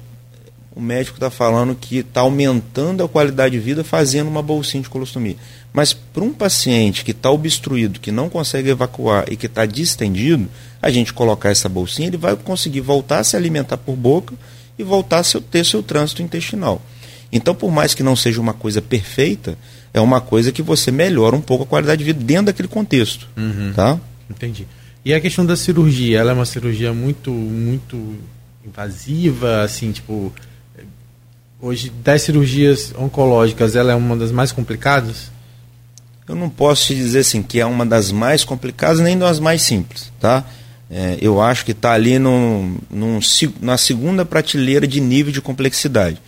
o médico está falando que está aumentando a qualidade de vida fazendo uma bolsinha de colostomia. Mas para um paciente que está obstruído, que não consegue evacuar e que está distendido, a gente colocar essa bolsinha, ele vai conseguir voltar a se alimentar por boca e voltar a ter seu trânsito intestinal. Então, por mais que não seja uma coisa perfeita, é uma coisa que você melhora um pouco a qualidade de vida dentro daquele contexto. Uhum. Tá?
Entendi. E a questão da cirurgia, ela é uma cirurgia muito, muito invasiva, assim, tipo, Hoje, das cirurgias oncológicas, ela é uma das mais complicadas?
Eu não posso te dizer assim que é uma das mais complicadas nem das mais simples, tá? É, eu acho que está ali no, na segunda prateleira de nível de complexidade.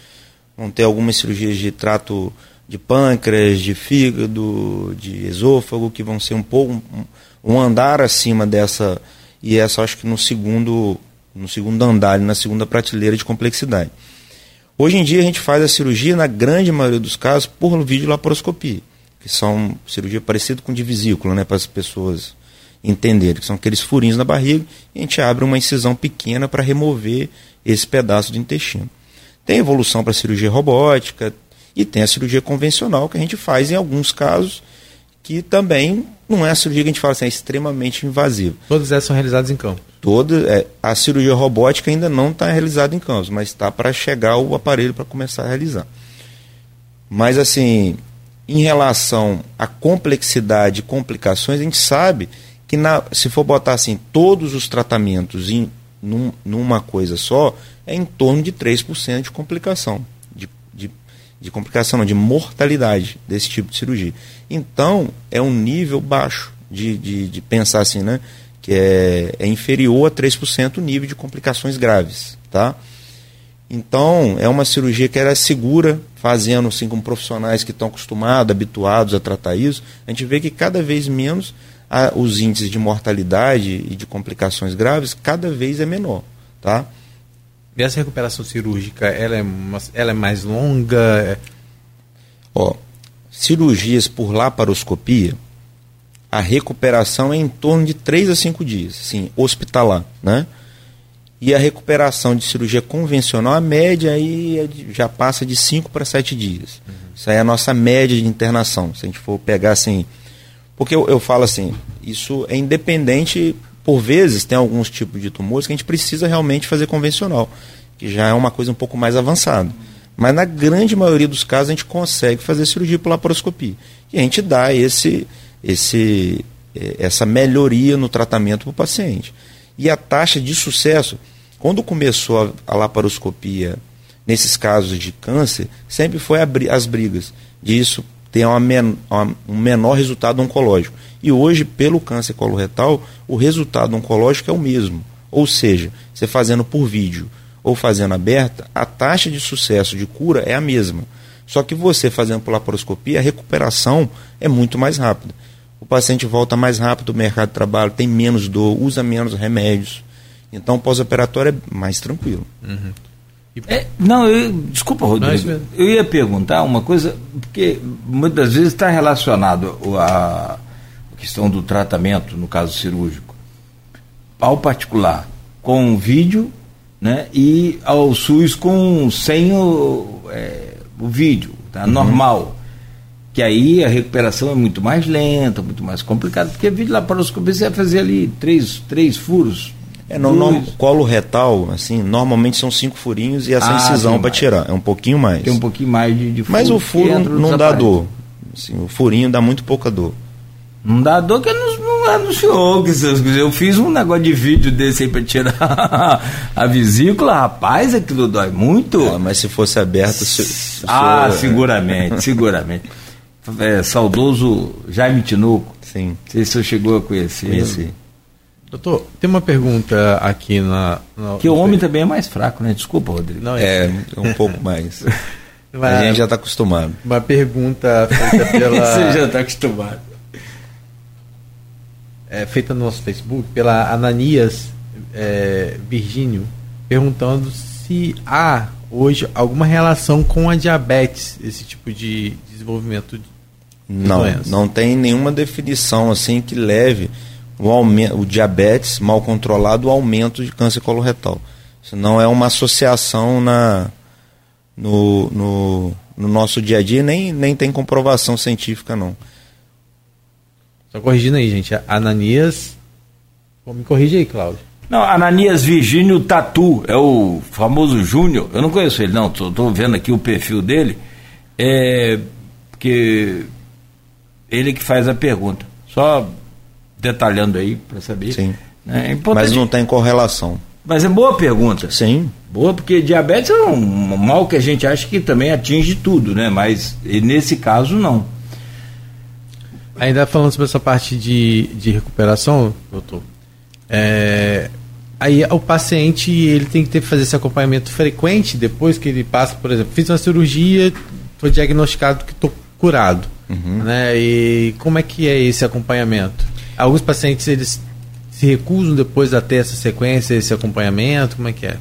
Vão ter algumas cirurgias de trato de pâncreas, de fígado, de esôfago, que vão ser um pouco um, um andar acima dessa e essa acho que no segundo no segundo andar, na segunda prateleira de complexidade. Hoje em dia a gente faz a cirurgia, na grande maioria dos casos, por videolaparoscopia, que são cirurgia parecida com de vesícula, né, para as pessoas entenderem, que são aqueles furinhos na barriga, e a gente abre uma incisão pequena para remover esse pedaço do intestino. Tem evolução para cirurgia robótica e tem a cirurgia convencional que a gente faz em alguns casos que também não é a cirurgia que a gente fala assim, é extremamente invasiva.
Todas essas são realizadas em campo?
Toda, é, a cirurgia robótica ainda não está realizada em campos, mas está para chegar o aparelho para começar a realizar. Mas assim, em relação à complexidade e complicações, a gente sabe que na, se for botar assim todos os tratamentos em num, numa coisa só, é em torno de 3% de complicação, de, de, de complicação, não, de mortalidade desse tipo de cirurgia. Então, é um nível baixo de, de, de pensar assim, né? Que é, é inferior a 3% o nível de complicações graves, tá? Então, é uma cirurgia que era segura, fazendo assim com profissionais que estão acostumados, habituados a tratar isso. A gente vê que cada vez menos a, os índices de mortalidade e de complicações graves cada vez é menor, tá?
E essa recuperação cirúrgica, ela é, uma, ela é mais longa?
Ó, cirurgias por laparoscopia, a recuperação é em torno de 3 a 5 dias, sim, hospitalar, né? E a recuperação de cirurgia convencional, a média aí é já passa de 5 para 7 dias. Uhum. Isso aí é a nossa média de internação, se a gente for pegar assim. Porque eu, eu falo assim, isso é independente, por vezes tem alguns tipos de tumores que a gente precisa realmente fazer convencional, que já é uma coisa um pouco mais avançada. Mas na grande maioria dos casos a gente consegue fazer cirurgia por laparoscopia. E a gente dá esse, esse, eh, essa melhoria no tratamento para o paciente. E a taxa de sucesso, quando começou a, a laparoscopia nesses casos de câncer, sempre foi a, as brigas disso ter uma men, uma, um menor resultado oncológico. E hoje, pelo câncer coloretal, o resultado oncológico é o mesmo. Ou seja, você fazendo por vídeo ou fazendo aberta, a taxa de sucesso de cura é a mesma. Só que você fazendo por laparoscopia, a recuperação é muito mais rápida. O paciente volta mais rápido do mercado de trabalho, tem menos dor, usa menos remédios. Então, pós-operatório é mais tranquilo. Uhum.
É, não, eu, desculpa, Rodrigo. Não, eu ia perguntar uma coisa, porque muitas vezes está relacionado a questão do tratamento, no caso cirúrgico, ao particular, com o vídeo né? E ao SUS com sem o, é, o vídeo, tá? Uhum. Normal. Que aí a recuperação é muito mais lenta, muito mais complicada, porque vídeo laparoscopia você vai fazer ali três, três furos.
É, no, no, colo retal, assim, normalmente são cinco furinhos e essa ah, incisão para tirar. É um pouquinho mais.
Tem um pouquinho mais de, de
furo. Mas o furo não dá dor. Assim, o furinho dá muito pouca dor.
Não dá dor porque não, não que eu fiz um negócio de vídeo desse aí pra tirar *laughs* a vesícula, rapaz, aquilo dói muito.
Ah, mas se fosse aberto, se, se
Ah, seguramente, seguramente. É, saudoso Jaime Tinoco.
Sim. Não
sei se o senhor chegou a conhecer.
Conheci.
Doutor, tem uma pergunta aqui na.
na que o homem também é mais fraco, né? Desculpa, Rodrigo.
Não, é, é um pouco mais. *laughs* a gente já está acostumado.
Uma pergunta feita *laughs* pela.
Você já está acostumado.
É, feita no nosso Facebook pela Ananias é, Virgínio, perguntando se há hoje alguma relação com a diabetes, esse tipo de desenvolvimento de
não, doença. não tem nenhuma definição assim que leve o, aumento, o diabetes mal controlado, o aumento de câncer coloretal. Isso não é uma associação na, no, no, no, nosso dia a dia, nem, nem tem comprovação científica, não.
Só corrigindo aí, gente. Ananias. Pô, me corrige aí, Cláudio.
Não, Ananias Virgínio Tatu, é o famoso Júnior. Eu não conheço ele, não. Estou vendo aqui o perfil dele. É. Porque. Ele que faz a pergunta. Só detalhando aí para saber.
Sim. É Mas não tem correlação.
Mas é boa pergunta.
Sim.
Boa, porque diabetes é um mal que a gente acha que também atinge tudo, né? Mas nesse caso, não.
Ainda falando sobre essa parte de, de recuperação, doutor, é, aí o paciente ele tem que ter que fazer esse acompanhamento frequente depois que ele passa, por exemplo, fiz uma cirurgia, foi diagnosticado que estou curado, uhum. né? E como é que é esse acompanhamento? Alguns pacientes eles se recusam depois a ter essa sequência, esse acompanhamento, como é que é?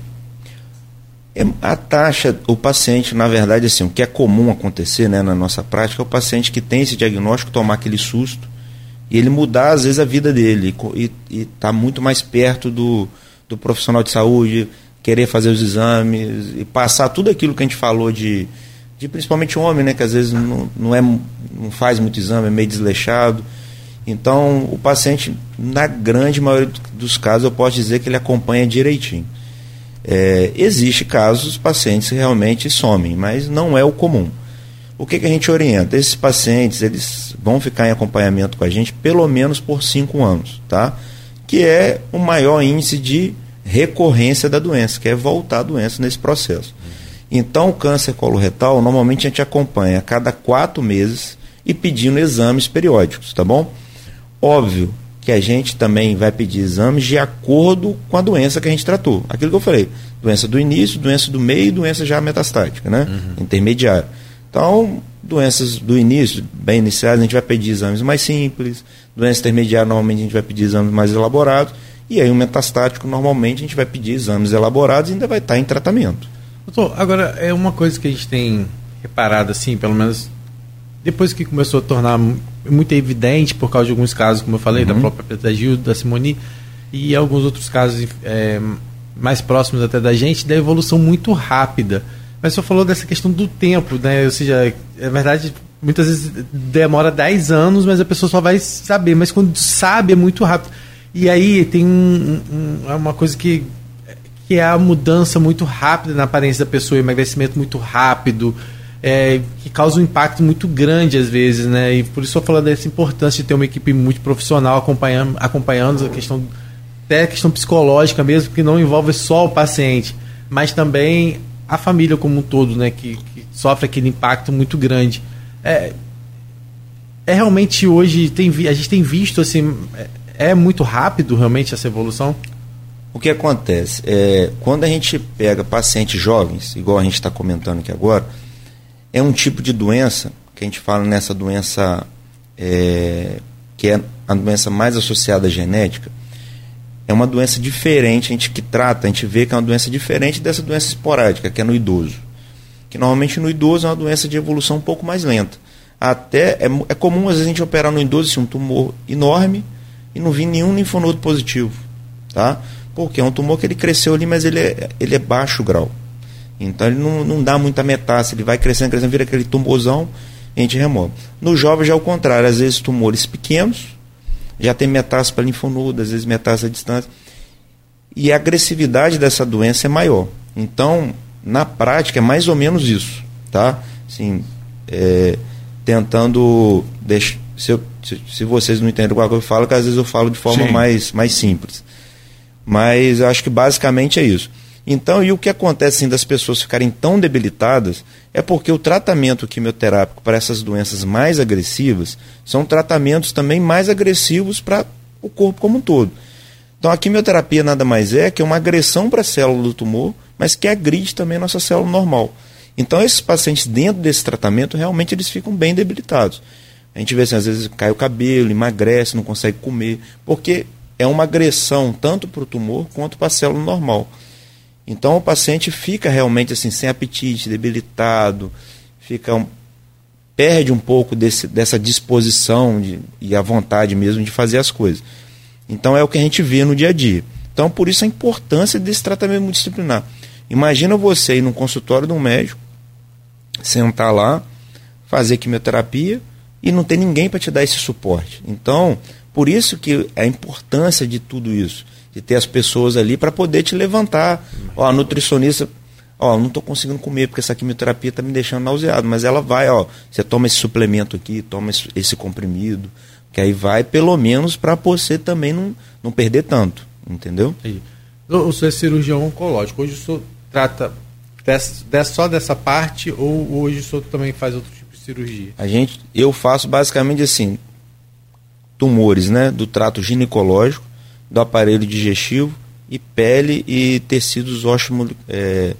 é? A taxa, o paciente, na verdade, assim, o que é comum acontecer né, na nossa prática é o paciente que tem esse diagnóstico tomar aquele susto e ele mudar, às vezes, a vida dele e estar tá muito mais perto do, do profissional de saúde, querer fazer os exames e passar tudo aquilo que a gente falou de, de principalmente homem, né, que às vezes não, não, é, não faz muito exame, é meio desleixado. Então, o paciente, na grande maioria dos casos, eu posso dizer que ele acompanha direitinho. É, existe casos, os pacientes realmente somem, mas não é o comum. O que, que a gente orienta? Esses pacientes, eles vão ficar em acompanhamento com a gente pelo menos por cinco anos, tá? Que é o maior índice de recorrência da doença, que é voltar a doença nesse processo. Então, o câncer coloretal, normalmente a gente acompanha a cada quatro meses e pedindo exames periódicos, tá bom? Óbvio que a gente também vai pedir exames de acordo com a doença que a gente tratou. Aquilo que eu falei, doença do início, doença do meio, doença já metastática, né? Uhum. Intermediária. Então, doenças do início, bem iniciais, a gente vai pedir exames mais simples. Doença intermediária, normalmente a gente vai pedir exames mais elaborados. E aí o metastático, normalmente a gente vai pedir exames elaborados e ainda vai estar em tratamento.
Doutor, agora é uma coisa que a gente tem reparado assim, pelo menos depois que começou a tornar muito evidente por causa de alguns casos, como eu falei, uhum. da própria Petra Gil, da Simone, e alguns outros casos é, mais próximos até da gente, da evolução muito rápida. Mas você falou dessa questão do tempo, né? Ou seja, é verdade, muitas vezes demora 10 anos, mas a pessoa só vai saber. Mas quando sabe, é muito rápido. E aí tem um, um, uma coisa que, que é a mudança muito rápida na aparência da pessoa, emagrecimento muito rápido, é, que causa um impacto muito grande às vezes, né? E por isso eu falo dessa importância de ter uma equipe multiprofissional acompanhando, acompanhando a questão até a questão psicológica mesmo, que não envolve só o paciente, mas também a família como um todo, né? Que, que sofre aquele impacto muito grande. É, é realmente hoje tem a gente tem visto assim é, é muito rápido realmente essa evolução.
O que acontece é quando a gente pega pacientes jovens, igual a gente está comentando aqui agora é um tipo de doença, que a gente fala nessa doença, é, que é a doença mais associada à genética, é uma doença diferente, a gente que trata, a gente vê que é uma doença diferente dessa doença esporádica, que é no idoso. Que normalmente no idoso é uma doença de evolução um pouco mais lenta. Até é, é comum às vezes a gente operar no idoso assim, um tumor enorme e não vir nenhum linfonodo positivo. Tá? Porque é um tumor que ele cresceu ali, mas ele é, ele é baixo grau. Então ele não, não dá muita metástase, ele vai crescendo, crescendo, vira aquele tumorzão, a gente remove. No jovem já é o contrário, às vezes tumores pequenos, já tem metástase para linfonodo, às vezes metástase à distância. E a agressividade dessa doença é maior. Então, na prática, é mais ou menos isso, tá? Assim, é, tentando se, eu, se, se, vocês não entendem o que eu falo, que às vezes eu falo de forma mais, mais simples. Mas eu acho que basicamente é isso. Então, e o que acontece assim, das pessoas ficarem tão debilitadas é porque o tratamento quimioterápico para essas doenças mais agressivas são tratamentos também mais agressivos para o corpo como um todo. Então, a quimioterapia nada mais é que uma agressão para a célula do tumor, mas que agride também a nossa célula normal. Então, esses pacientes, dentro desse tratamento, realmente eles ficam bem debilitados. A gente vê assim, às vezes cai o cabelo, emagrece, não consegue comer, porque é uma agressão tanto para o tumor quanto para a célula normal. Então o paciente fica realmente assim sem apetite, debilitado, fica um, perde um pouco desse, dessa disposição de, e a vontade mesmo de fazer as coisas. Então é o que a gente vê no dia a dia. Então por isso a importância desse tratamento multidisciplinar. Imagina você ir num consultório de um médico, sentar lá, fazer quimioterapia e não ter ninguém para te dar esse suporte. Então, por isso que a importância de tudo isso de ter as pessoas ali para poder te levantar. Ó, a nutricionista, ó, não estou conseguindo comer porque essa quimioterapia está me deixando nauseado, mas ela vai, ó, você toma esse suplemento aqui, toma esse, comprimido, que aí vai pelo menos para você também não, não perder tanto, entendeu?
O senhor é cirurgião oncológico, hoje o senhor trata dessa, só dessa parte ou hoje o senhor também faz outro tipo de cirurgia?
A gente, eu faço basicamente assim, tumores, né, do trato ginecológico, do aparelho digestivo e pele e tecidos ósseo, é,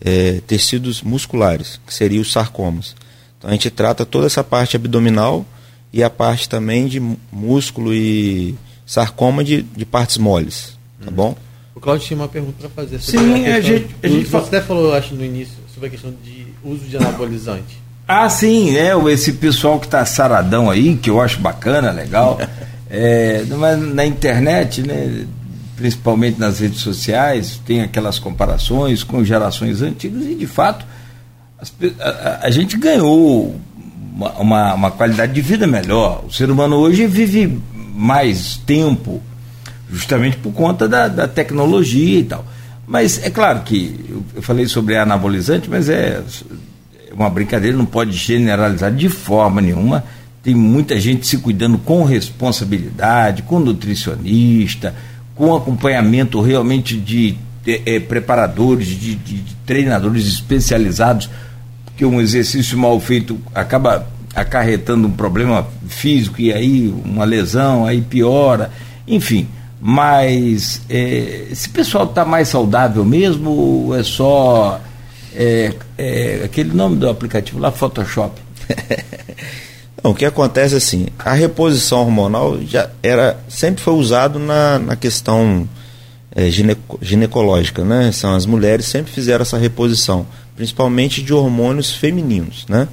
é, tecidos musculares, que seriam os sarcomas. Então a gente trata toda essa parte abdominal e a parte também de músculo e sarcoma de, de partes moles, tá hum. bom?
O Claudio tinha uma pergunta para fazer.
Sim, a, a gente, a gente
você até falou, acho, no início, sobre a questão de uso de anabolizante.
Ah, sim, é, esse pessoal que está saradão aí, que eu acho bacana, legal. *laughs* É, mas na internet, né, principalmente nas redes sociais, tem aquelas comparações com gerações antigas e, de fato, as, a, a, gente ganhou uma, uma, uma, qualidade de vida melhor. O ser humano hoje vive mais tempo, justamente por conta da, da tecnologia e tal. Mas é claro que eu, eu falei sobre anabolizante, mas é uma brincadeira, não pode generalizar de forma nenhuma tem muita gente se cuidando com responsabilidade, com nutricionista, com acompanhamento realmente de é, preparadores, de, de, de, treinadores especializados, porque um exercício mal feito acaba acarretando um problema físico e aí uma lesão, aí piora, enfim. Mas é, esse pessoal está mais saudável mesmo ou é só é, é, aquele nome do aplicativo lá, Photoshop? *laughs*
Não, o que acontece é assim, a reposição hormonal já era sempre foi usado na, na questão é, gineco, ginecológica, né? São as mulheres sempre fizeram essa reposição, principalmente de hormônios femininos, né?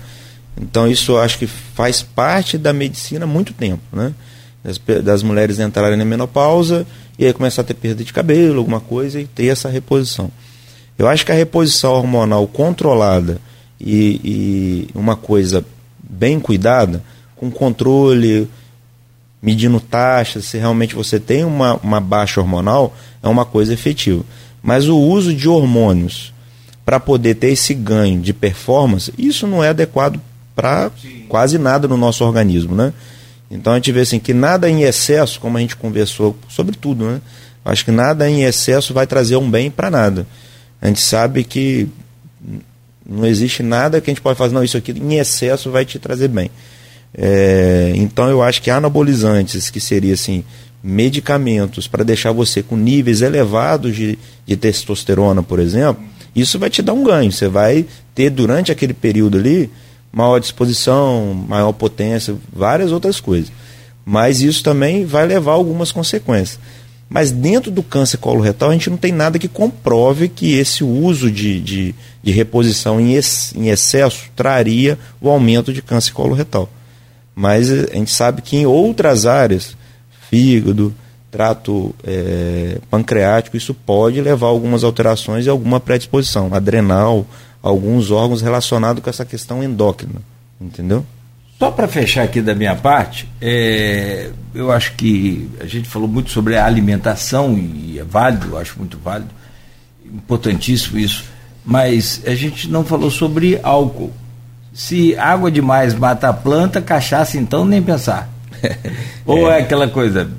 Então isso acho que faz parte da medicina há muito tempo, né? Das, das mulheres entrarem na menopausa e aí começar a ter perda de cabelo, alguma coisa e ter essa reposição. Eu acho que a reposição hormonal controlada e, e uma coisa bem cuidada, com controle, medindo taxas, se realmente você tem uma, uma baixa hormonal, é uma coisa efetiva. Mas o uso de hormônios para poder ter esse ganho de performance, isso não é adequado para quase nada no nosso organismo, né? Então a gente vê assim que nada em excesso, como a gente conversou sobre tudo, né? Acho que nada em excesso vai trazer um bem para nada. A gente sabe que não existe nada que a gente pode fazer, não, isso aqui em excesso vai te trazer bem. É, então eu acho que anabolizantes, que seria assim, medicamentos para deixar você com níveis elevados de, de testosterona, por exemplo, isso vai te dar um ganho. Você vai ter durante aquele período ali maior disposição, maior potência, várias outras coisas. Mas isso também vai levar algumas consequências. Mas dentro do câncer coloretal, a gente não tem nada que comprove que esse uso de, de, de reposição em, ex, em excesso traria o aumento de câncer coloretal. Mas eh, a gente sabe que em outras áreas, fígado, trato é, pancreático, isso pode levar a algumas alterações e alguma predisposição, adrenal, alguns órgãos relacionados com essa questão endócrina. Entendeu?
Só para fechar aqui da minha parte, é, eu acho que a gente falou muito sobre a alimentação e é válido, eu acho muito válido, importantíssimo isso, mas a gente não falou sobre álcool. Se água demais mata a planta, cachaça então nem pensar. *laughs* Ou é. é aquela coisa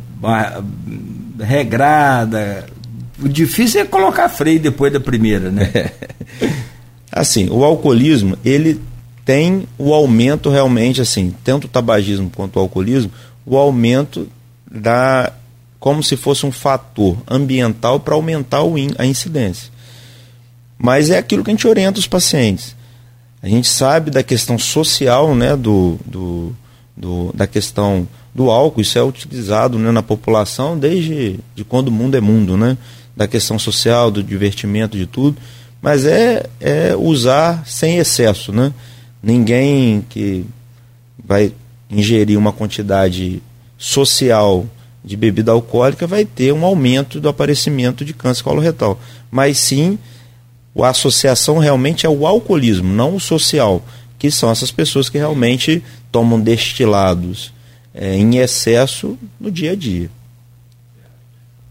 regrada. O difícil é colocar freio depois da primeira, né? *laughs*
assim, o alcoolismo, ele tem o aumento realmente, assim, tanto o tabagismo quanto o alcoolismo, o aumento da como se fosse um fator ambiental para aumentar a incidência. Mas é aquilo que a gente orienta os pacientes. A gente sabe da questão social, né, do, do, do da questão do álcool, isso é utilizado né, na população desde de quando o mundo é mundo, né? Da questão social, do divertimento, de tudo. Mas é, é usar sem excesso, né? Ninguém que vai ingerir uma quantidade social de bebida alcoólica vai ter um aumento do aparecimento de câncer coloretal. Mas sim, a associação realmente é o alcoolismo, não o social, que são essas pessoas que realmente tomam destilados é, em excesso no dia a dia.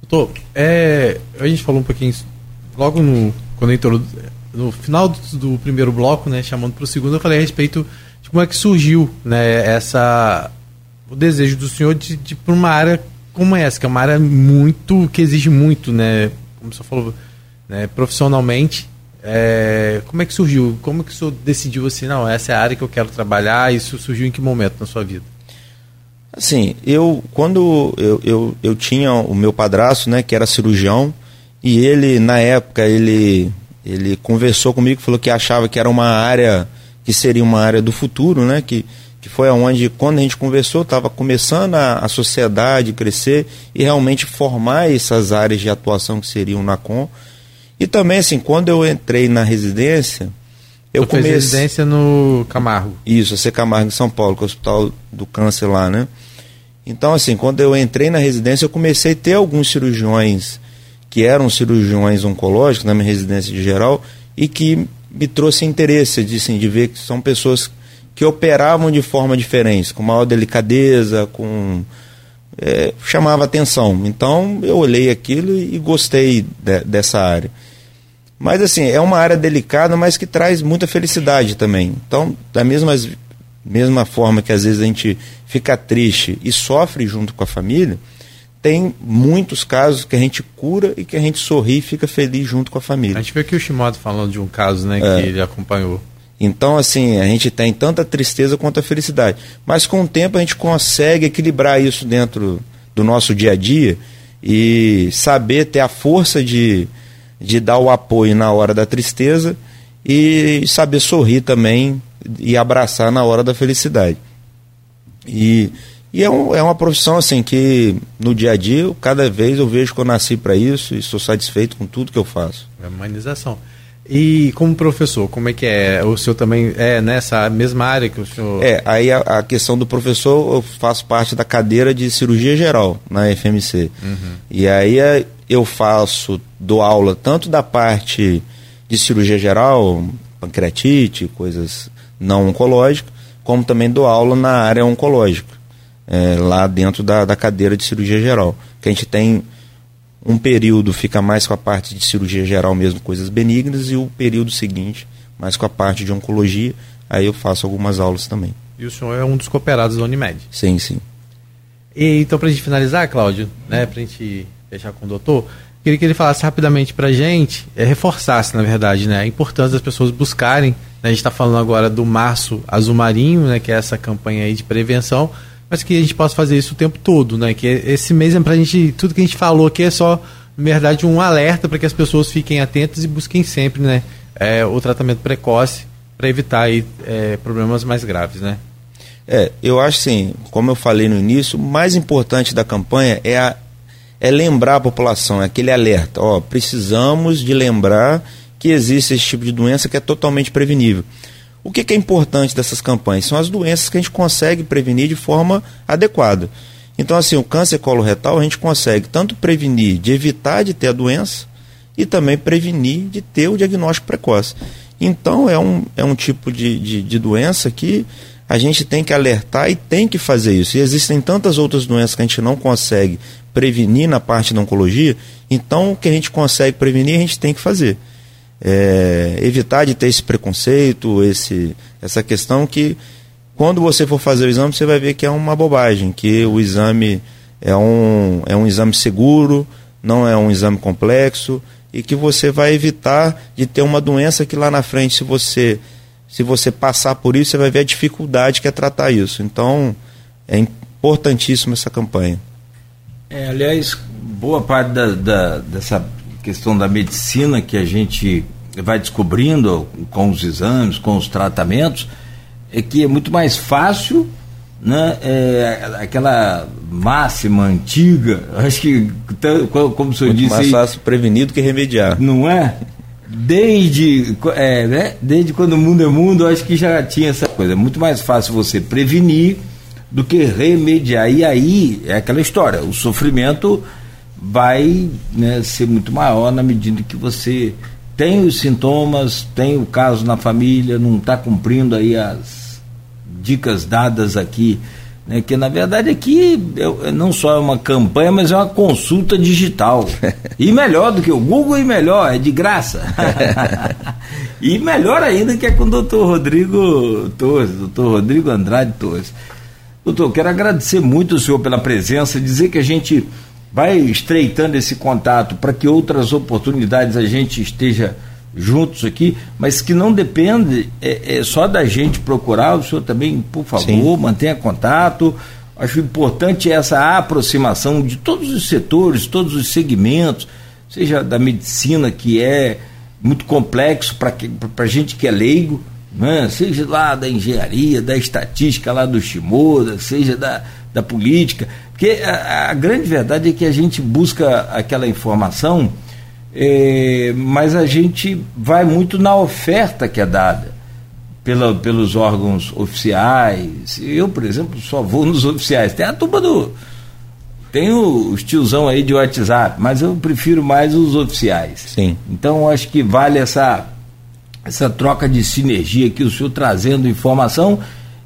Doutor, é, a gente falou um pouquinho logo no, quando entrou, no final do, do primeiro bloco, né, chamando para o segundo, eu falei a respeito de como é que surgiu né, essa, o desejo do senhor de, de para uma área como essa, que é uma área muito, que exige muito, né, como o senhor falou, né, profissionalmente, é, como é que surgiu? Como é que o senhor decidiu assim, não, essa é a área que eu quero trabalhar? Isso surgiu em que momento na sua vida?
Assim, eu quando eu, eu, eu tinha o meu padrasto, né, que era cirurgião, e ele na época ele ele conversou comigo, falou que achava que era uma área que seria uma área do futuro, né, que que foi aonde quando a gente conversou estava começando a, a sociedade crescer e realmente formar essas áreas de atuação que seriam na com e também, assim, quando eu entrei na residência, eu comecei.
residência no Camargo.
Isso, a C Camargo em São Paulo, que é o Hospital do Câncer lá, né? Então, assim, quando eu entrei na residência, eu comecei a ter alguns cirurgiões que eram cirurgiões oncológicos na minha residência de geral e que me trouxe interesse de, assim, de ver que são pessoas que operavam de forma diferente, com maior delicadeza, com é, chamava atenção. Então eu olhei aquilo e gostei de, dessa área. Mas assim, é uma área delicada, mas que traz muita felicidade também. Então, da mesma, mesma forma que às vezes a gente fica triste e sofre junto com a família, tem muitos casos que a gente cura e que a gente sorri e fica feliz junto com a família.
A gente vê aqui o Shimoda falando de um caso né, é. que ele acompanhou.
Então, assim, a gente tem tanta tristeza quanto a felicidade. Mas com o tempo a gente consegue equilibrar isso dentro do nosso dia a dia e saber ter a força de, de dar o apoio na hora da tristeza e saber sorrir também e abraçar na hora da felicidade. E, e é, um, é uma profissão assim que no dia a dia, cada vez eu vejo que eu nasci para isso e sou satisfeito com tudo que eu faço.
É uma humanização. E como professor, como é que é? O senhor também é nessa mesma área que o senhor.
É, aí a, a questão do professor, eu faço parte da cadeira de cirurgia geral na FMC. Uhum. E aí é, eu faço, dou aula tanto da parte de cirurgia geral, pancreatite, coisas não oncológicas, como também dou aula na área oncológica, é, lá dentro da, da cadeira de cirurgia geral. Que a gente tem um período fica mais com a parte de cirurgia geral mesmo, coisas benignas, e o período seguinte mais com a parte de oncologia. Aí eu faço algumas aulas também.
E o senhor é um dos cooperados da Unimed?
Sim, sim.
E, então, para a gente finalizar, Cláudio, né, para a gente fechar com o doutor, queria que ele falasse rapidamente para a gente, é, reforçasse, na verdade, né, a importância das pessoas buscarem. Né, a gente está falando agora do Março Azul Marinho, né, que é essa campanha aí de prevenção, mas que a gente possa fazer isso o tempo todo, né? Que esse mês é pra gente, tudo que a gente falou aqui é só, na verdade, um alerta para que as pessoas fiquem atentas e busquem sempre, né? É, o tratamento precoce para evitar aí, é, problemas mais graves, né?
É, eu acho sim, como eu falei no início, o mais importante da campanha é, a, é lembrar a população, é aquele alerta, ó, precisamos de lembrar que existe esse tipo de doença que é totalmente prevenível. O que, que é importante dessas campanhas? São as doenças que a gente consegue prevenir de forma adequada. Então, assim, o câncer coloretal a gente consegue tanto prevenir de evitar de ter a doença e também prevenir de ter o diagnóstico precoce. Então, é um, é um tipo de, de, de doença que a gente tem que alertar e tem que fazer isso. E existem tantas outras doenças que a gente não consegue prevenir na parte da oncologia, então o que a gente consegue prevenir a gente tem que fazer. É, evitar de ter esse preconceito, esse, essa questão que quando você for fazer o exame, você vai ver que é uma bobagem, que o exame é um, é um exame seguro, não é um exame complexo e que você vai evitar de ter uma doença que lá na frente, se você se você passar por isso, você vai ver a dificuldade que é tratar isso. Então, é importantíssima essa campanha.
É, aliás, boa parte da, da, dessa questão da medicina que a gente vai descobrindo com os exames, com os tratamentos, é que é muito mais fácil, né? É, aquela máxima antiga, *laughs* acho que, como o senhor muito disse.
mais fácil prevenir do que remediar.
Não é? Desde, é, né? Desde quando o mundo é mundo, acho que já tinha essa coisa. É muito mais fácil você prevenir do que remediar. E aí é aquela história, o sofrimento vai né, ser muito maior na medida que você tem os sintomas, tem o caso na família, não está cumprindo aí as dicas dadas aqui, né, que na verdade aqui é, não só é uma campanha, mas é uma consulta digital. *laughs* e melhor do que o Google e melhor, é de graça. *laughs* e melhor ainda que é com o doutor Rodrigo Torres, doutor Rodrigo Andrade Torres. Doutor, quero agradecer muito o senhor pela presença, dizer que a gente vai estreitando esse contato para que outras oportunidades a gente esteja juntos aqui, mas que não depende é, é só da gente procurar, o senhor também, por favor, Sim. mantenha contato. Acho importante essa aproximação de todos os setores, todos os segmentos, seja da medicina, que é muito complexo para a gente que é leigo, né? seja lá da engenharia, da estatística lá do Shimoda, seja da, da política. Porque a, a, grande verdade é que a gente busca aquela informação, é, mas a gente vai muito na oferta que é dada pela, pelos órgãos oficiais. Eu, por exemplo, só vou nos oficiais. Tem a turma do. Tem os tiozão aí de WhatsApp, mas eu prefiro mais os oficiais.
Sim.
Então acho que vale essa, essa troca de sinergia aqui, o senhor trazendo informação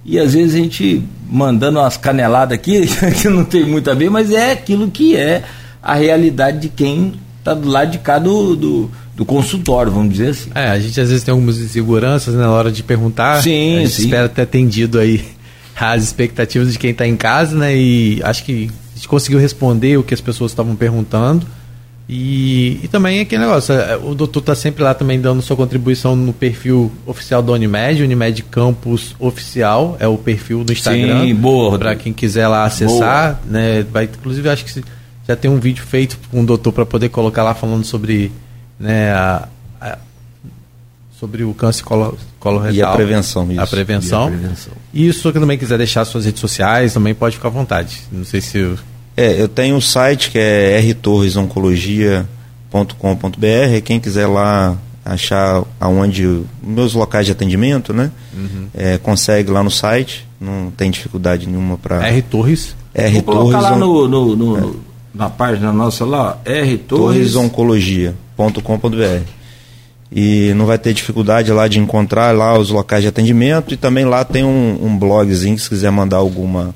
e às vezes a gente mandando umas caneladas aqui, *laughs* que não tem muito a ver, mas é aquilo que é a realidade de quem está do lado de cá do, do, do, consultório, vamos dizer assim.
É, a gente às vezes tem algumas inseguranças né, na hora de perguntar.
Sim,
a gente
sim.
espera ter atendido aí *laughs* as expectativas de quem está em casa, né? E acho que a gente conseguiu responder o que as pessoas estavam perguntando. E, e também aquele negócio, é, o doutor está sempre lá também dando sua contribuição no perfil oficial da Unimed, Unimed Campus Oficial, é o perfil do Instagram.
Sim, boa.
Para quem quiser lá acessar, boa. né? Vai, inclusive, acho que já tem um vídeo feito com o doutor para poder colocar lá falando sobre né, a, a sobre o câncer colo, coloretal.
E a prevenção,
isso. A prevenção. E a prevenção. E se você também quiser deixar suas redes sociais, também pode ficar à vontade. Não sei se... Eu...
É, eu tenho um site que é rtorresoncologia.com.br. Quem quiser lá achar aonde meus locais de atendimento, né? Uhum. É, consegue lá no site. Não tem dificuldade nenhuma para.
R Torres.
R Vou Torres. Colocar lá no, no, no é. na página nossa lá, R Torres.
Torresoncologia.com.br. E não vai ter dificuldade lá de encontrar lá os locais de atendimento e também lá tem um, um blogzinho se quiser mandar alguma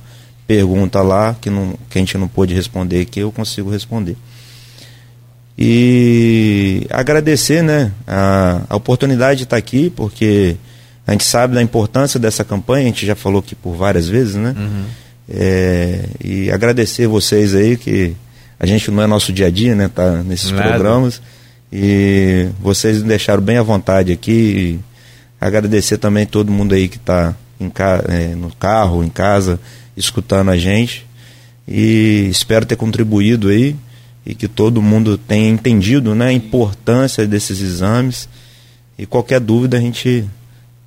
pergunta lá que, não, que a gente não pôde responder, que eu consigo responder. E agradecer né, a, a oportunidade de estar aqui, porque a gente sabe da importância dessa campanha, a gente já falou aqui por várias vezes, né? Uhum. É, e agradecer vocês aí, que a gente não é nosso dia a dia, né? Tá nesses Nada. programas. E vocês me deixaram bem à vontade aqui. agradecer também todo mundo aí que está é, no carro, em casa, escutando a gente e espero ter contribuído aí e que todo mundo tenha entendido né, a importância desses exames e qualquer dúvida a gente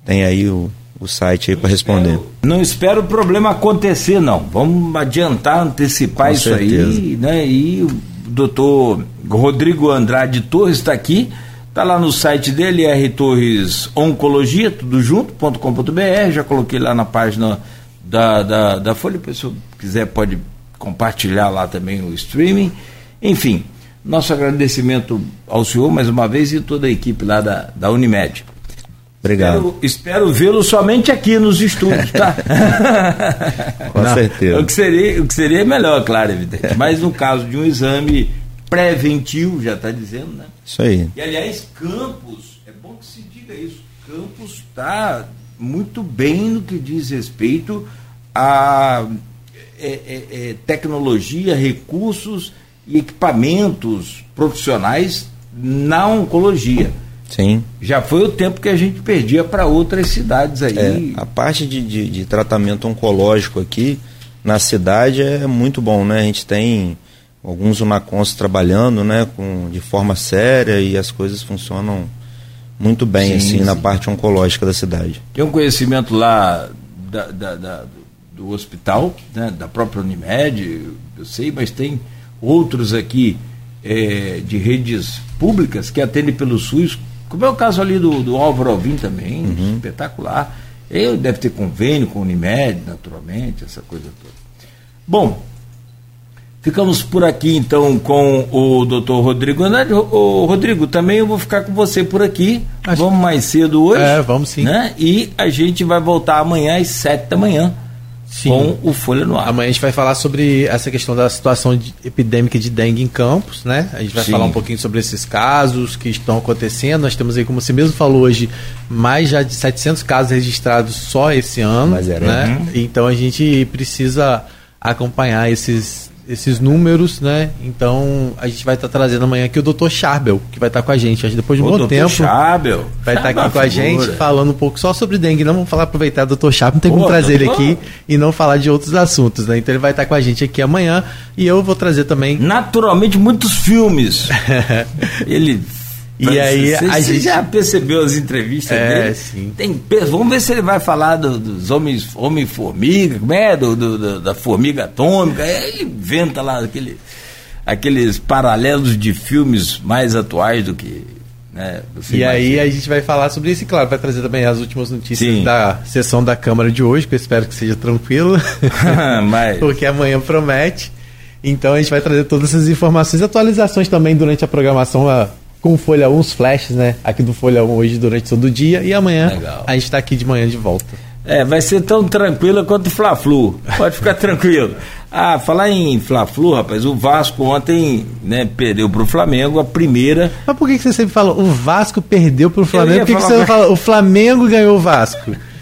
tem aí o, o site aí para responder.
Não espero o problema acontecer não, vamos adiantar, antecipar Com isso certeza. aí, né? E o doutor Rodrigo Andrade Torres está aqui, está lá no site dele, R Torres Oncologia, tudo junto.com.br, já coloquei lá na página da, da, da Folha. Se quiser, pode compartilhar lá também o streaming. Enfim, nosso agradecimento ao senhor mais uma vez e toda a equipe lá da, da Unimed.
Obrigado.
Espero, espero vê-lo somente aqui nos estúdios, tá? *laughs*
Com Não, certeza.
O que, seria, o que seria melhor, claro, evidente. Mas no caso de um exame preventivo, já está dizendo, né?
Isso aí.
E aliás, Campos, é bom que se diga isso, Campos está muito bem no que diz respeito a é, é, é, tecnologia, recursos e equipamentos profissionais na oncologia.
Sim.
Já foi o tempo que a gente perdia para outras cidades aí.
É, a parte de, de, de, tratamento oncológico aqui na cidade é muito bom, né? A gente tem alguns Unacons trabalhando, né, com, de forma séria e as coisas funcionam muito bem, sim, assim, sim. na parte oncológica da cidade.
Tem um conhecimento lá da, da, da, do hospital, né, da própria Unimed, eu sei, mas tem outros aqui é, de redes públicas que atendem pelo SUS, como é o caso ali do, do Álvaro Alvim também, uhum. espetacular. Ele deve ter convênio com a Unimed, naturalmente, essa coisa toda. Bom, ficamos por aqui então com o doutor Rodrigo Andrade. Ô, Rodrigo, também eu vou ficar com você por aqui. Acho vamos mais cedo hoje.
É, vamos sim.
Né? E a gente vai voltar amanhã às sete da manhã Sim. com o Folha no Ar.
Amanhã a gente vai falar sobre essa questão da situação de, epidêmica de dengue em Campos, né? A gente vai Sim. falar um pouquinho sobre esses casos que estão acontecendo. Nós temos aí, como você mesmo falou hoje, mais já de 700 casos registrados só esse ano, Mas era, né? Uhum. Então a gente precisa acompanhar esses esses números, né? Então a gente vai estar tá trazendo amanhã aqui o Dr. Charbel, que vai estar tá com a gente. Depois de um o bom Dr. tempo.
Charbel.
Vai estar tá aqui com a gente falando um pouco só sobre dengue. Não vamos falar aproveitar do Dr. Charbel, não tem como trazer ele aqui e não falar de outros assuntos, né? Então ele vai estar tá com a gente aqui amanhã e eu vou trazer também.
Naturalmente, muitos filmes. *laughs* ele
e Mas aí
você, a gente já percebeu as entrevistas
é,
dele?
Sim.
Tem, vamos ver se ele vai falar do, dos homens, homem formiga, como é do, do, da formiga atômica. Ele inventa lá aquele, aqueles paralelos de filmes mais atuais do que né,
e aí a gente vai falar sobre isso e claro, vai trazer também as últimas notícias Sim. da sessão da Câmara de hoje, que eu espero que seja tranquilo. *laughs* Mas... Porque amanhã promete. Então a gente vai trazer todas essas informações, atualizações também durante a programação. A com Folha 1, os flashes, né? Aqui do Folha 1 hoje durante todo o dia. E amanhã Legal. a gente está aqui de manhã de volta.
É, vai ser tão tranquila quanto o Fla-Flu. Pode ficar *laughs* tranquilo. Ah, falar em Fla-Flu, rapaz, o Vasco ontem né, perdeu para o Flamengo a primeira.
Mas por que, que você sempre fala o Vasco perdeu para o Flamengo? Por que, que você pra... fala o Flamengo ganhou o Vasco? *laughs*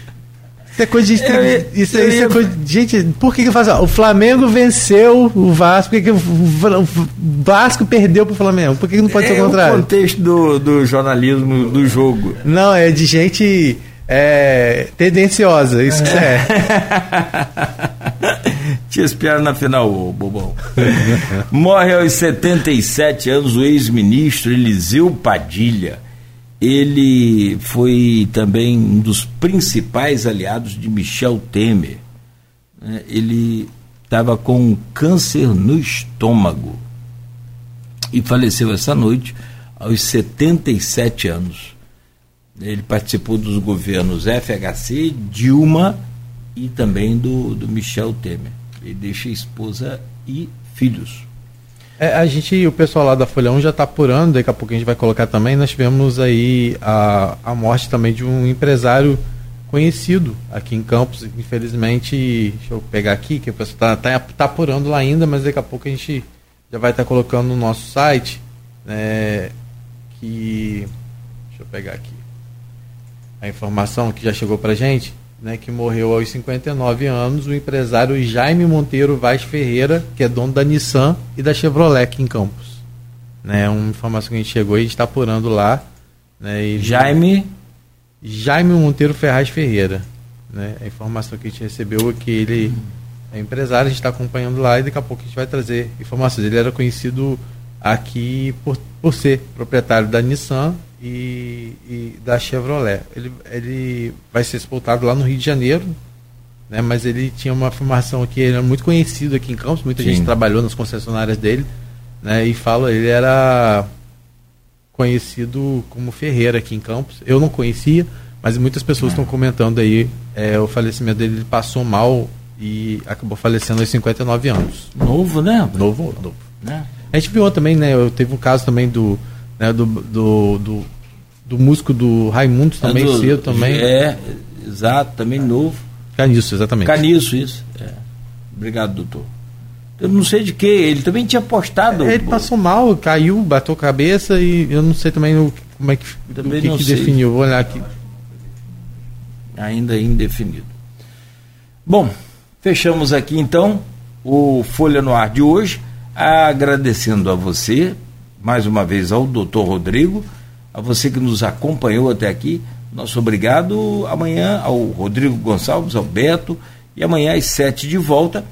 Isso é coisa de. Eu, isso, eu, isso é coisa, gente, por que, que faz? O Flamengo venceu o Vasco, por que, que o Vasco perdeu pro Flamengo? Por que, que não pode é ser o contrário?
É o contexto do, do jornalismo do jogo.
Não, é de gente é, tendenciosa, isso que é. *laughs*
Te espero na final, ô, bobão. Morre aos 77 anos o ex-ministro Eliseu Padilha ele foi também um dos principais aliados de Michel Temer. Né? Ele estava com câncer no estômago e faleceu essa noite aos 77 anos. Ele participou dos governos FHC, Dilma e também do, do Michel Temer. Ele deixa esposa e filhos.
É, a gente, o pessoal lá da Folha 1 já está apurando, daqui a pouco a gente vai colocar também. Nós tivemos aí a, a morte também de um empresário conhecido aqui em Campos. Infelizmente, deixa eu pegar aqui, que o pessoal está tá, tá apurando lá ainda, mas daqui a pouco a gente já vai estar tá colocando no nosso site. Né, que. Deixa eu pegar aqui. A informação que já chegou para gente né, que morreu aos 59 anos, o empresário Jaime Monteiro Vaz Ferreira, que é dono da Nissan e da Chevrolet aqui em Campos. Né, uma informação que a gente chegou e a gente está apurando lá. Né,
Jaime?
Jaime Monteiro Ferraz Ferreira. Né, a informação que a gente recebeu é que ele é empresário, a gente está acompanhando lá e daqui a pouco a gente vai trazer informações. Ele era conhecido aqui por, por ser proprietário da Nissan e, e, da Chevrolet. Ele, ele vai ser sepultado lá no Rio de Janeiro, né? mas ele tinha uma formação aqui, ele era muito conhecido aqui em Campos, muita Sim. gente trabalhou nas concessionárias dele, né? e fala, ele era conhecido como Ferreira aqui em Campos. Eu não conhecia, mas muitas pessoas estão comentando aí é, o falecimento dele, ele passou mal e acabou falecendo aos 59 anos.
Novo, né?
Novo, novo. Né? A gente viu também, né? Eu teve um caso também do, né, do, do, do, do músico do Raimundo também, é do, cedo também.
É, exato, também novo.
Caniço, exatamente.
Caniço, isso. É. Obrigado, doutor. Eu não sei de que, ele também tinha postado.
É, ele passou mal, caiu, bateu cabeça e eu não sei também o, como é que,
também
o que, que definiu. Vou olhar aqui.
Ainda indefinido. Bom, fechamos aqui então o Folha no Ar de hoje, agradecendo a você, mais uma vez ao doutor Rodrigo, a você que nos acompanhou até aqui. Nosso obrigado amanhã ao Rodrigo Gonçalves, ao Beto, e amanhã às sete de volta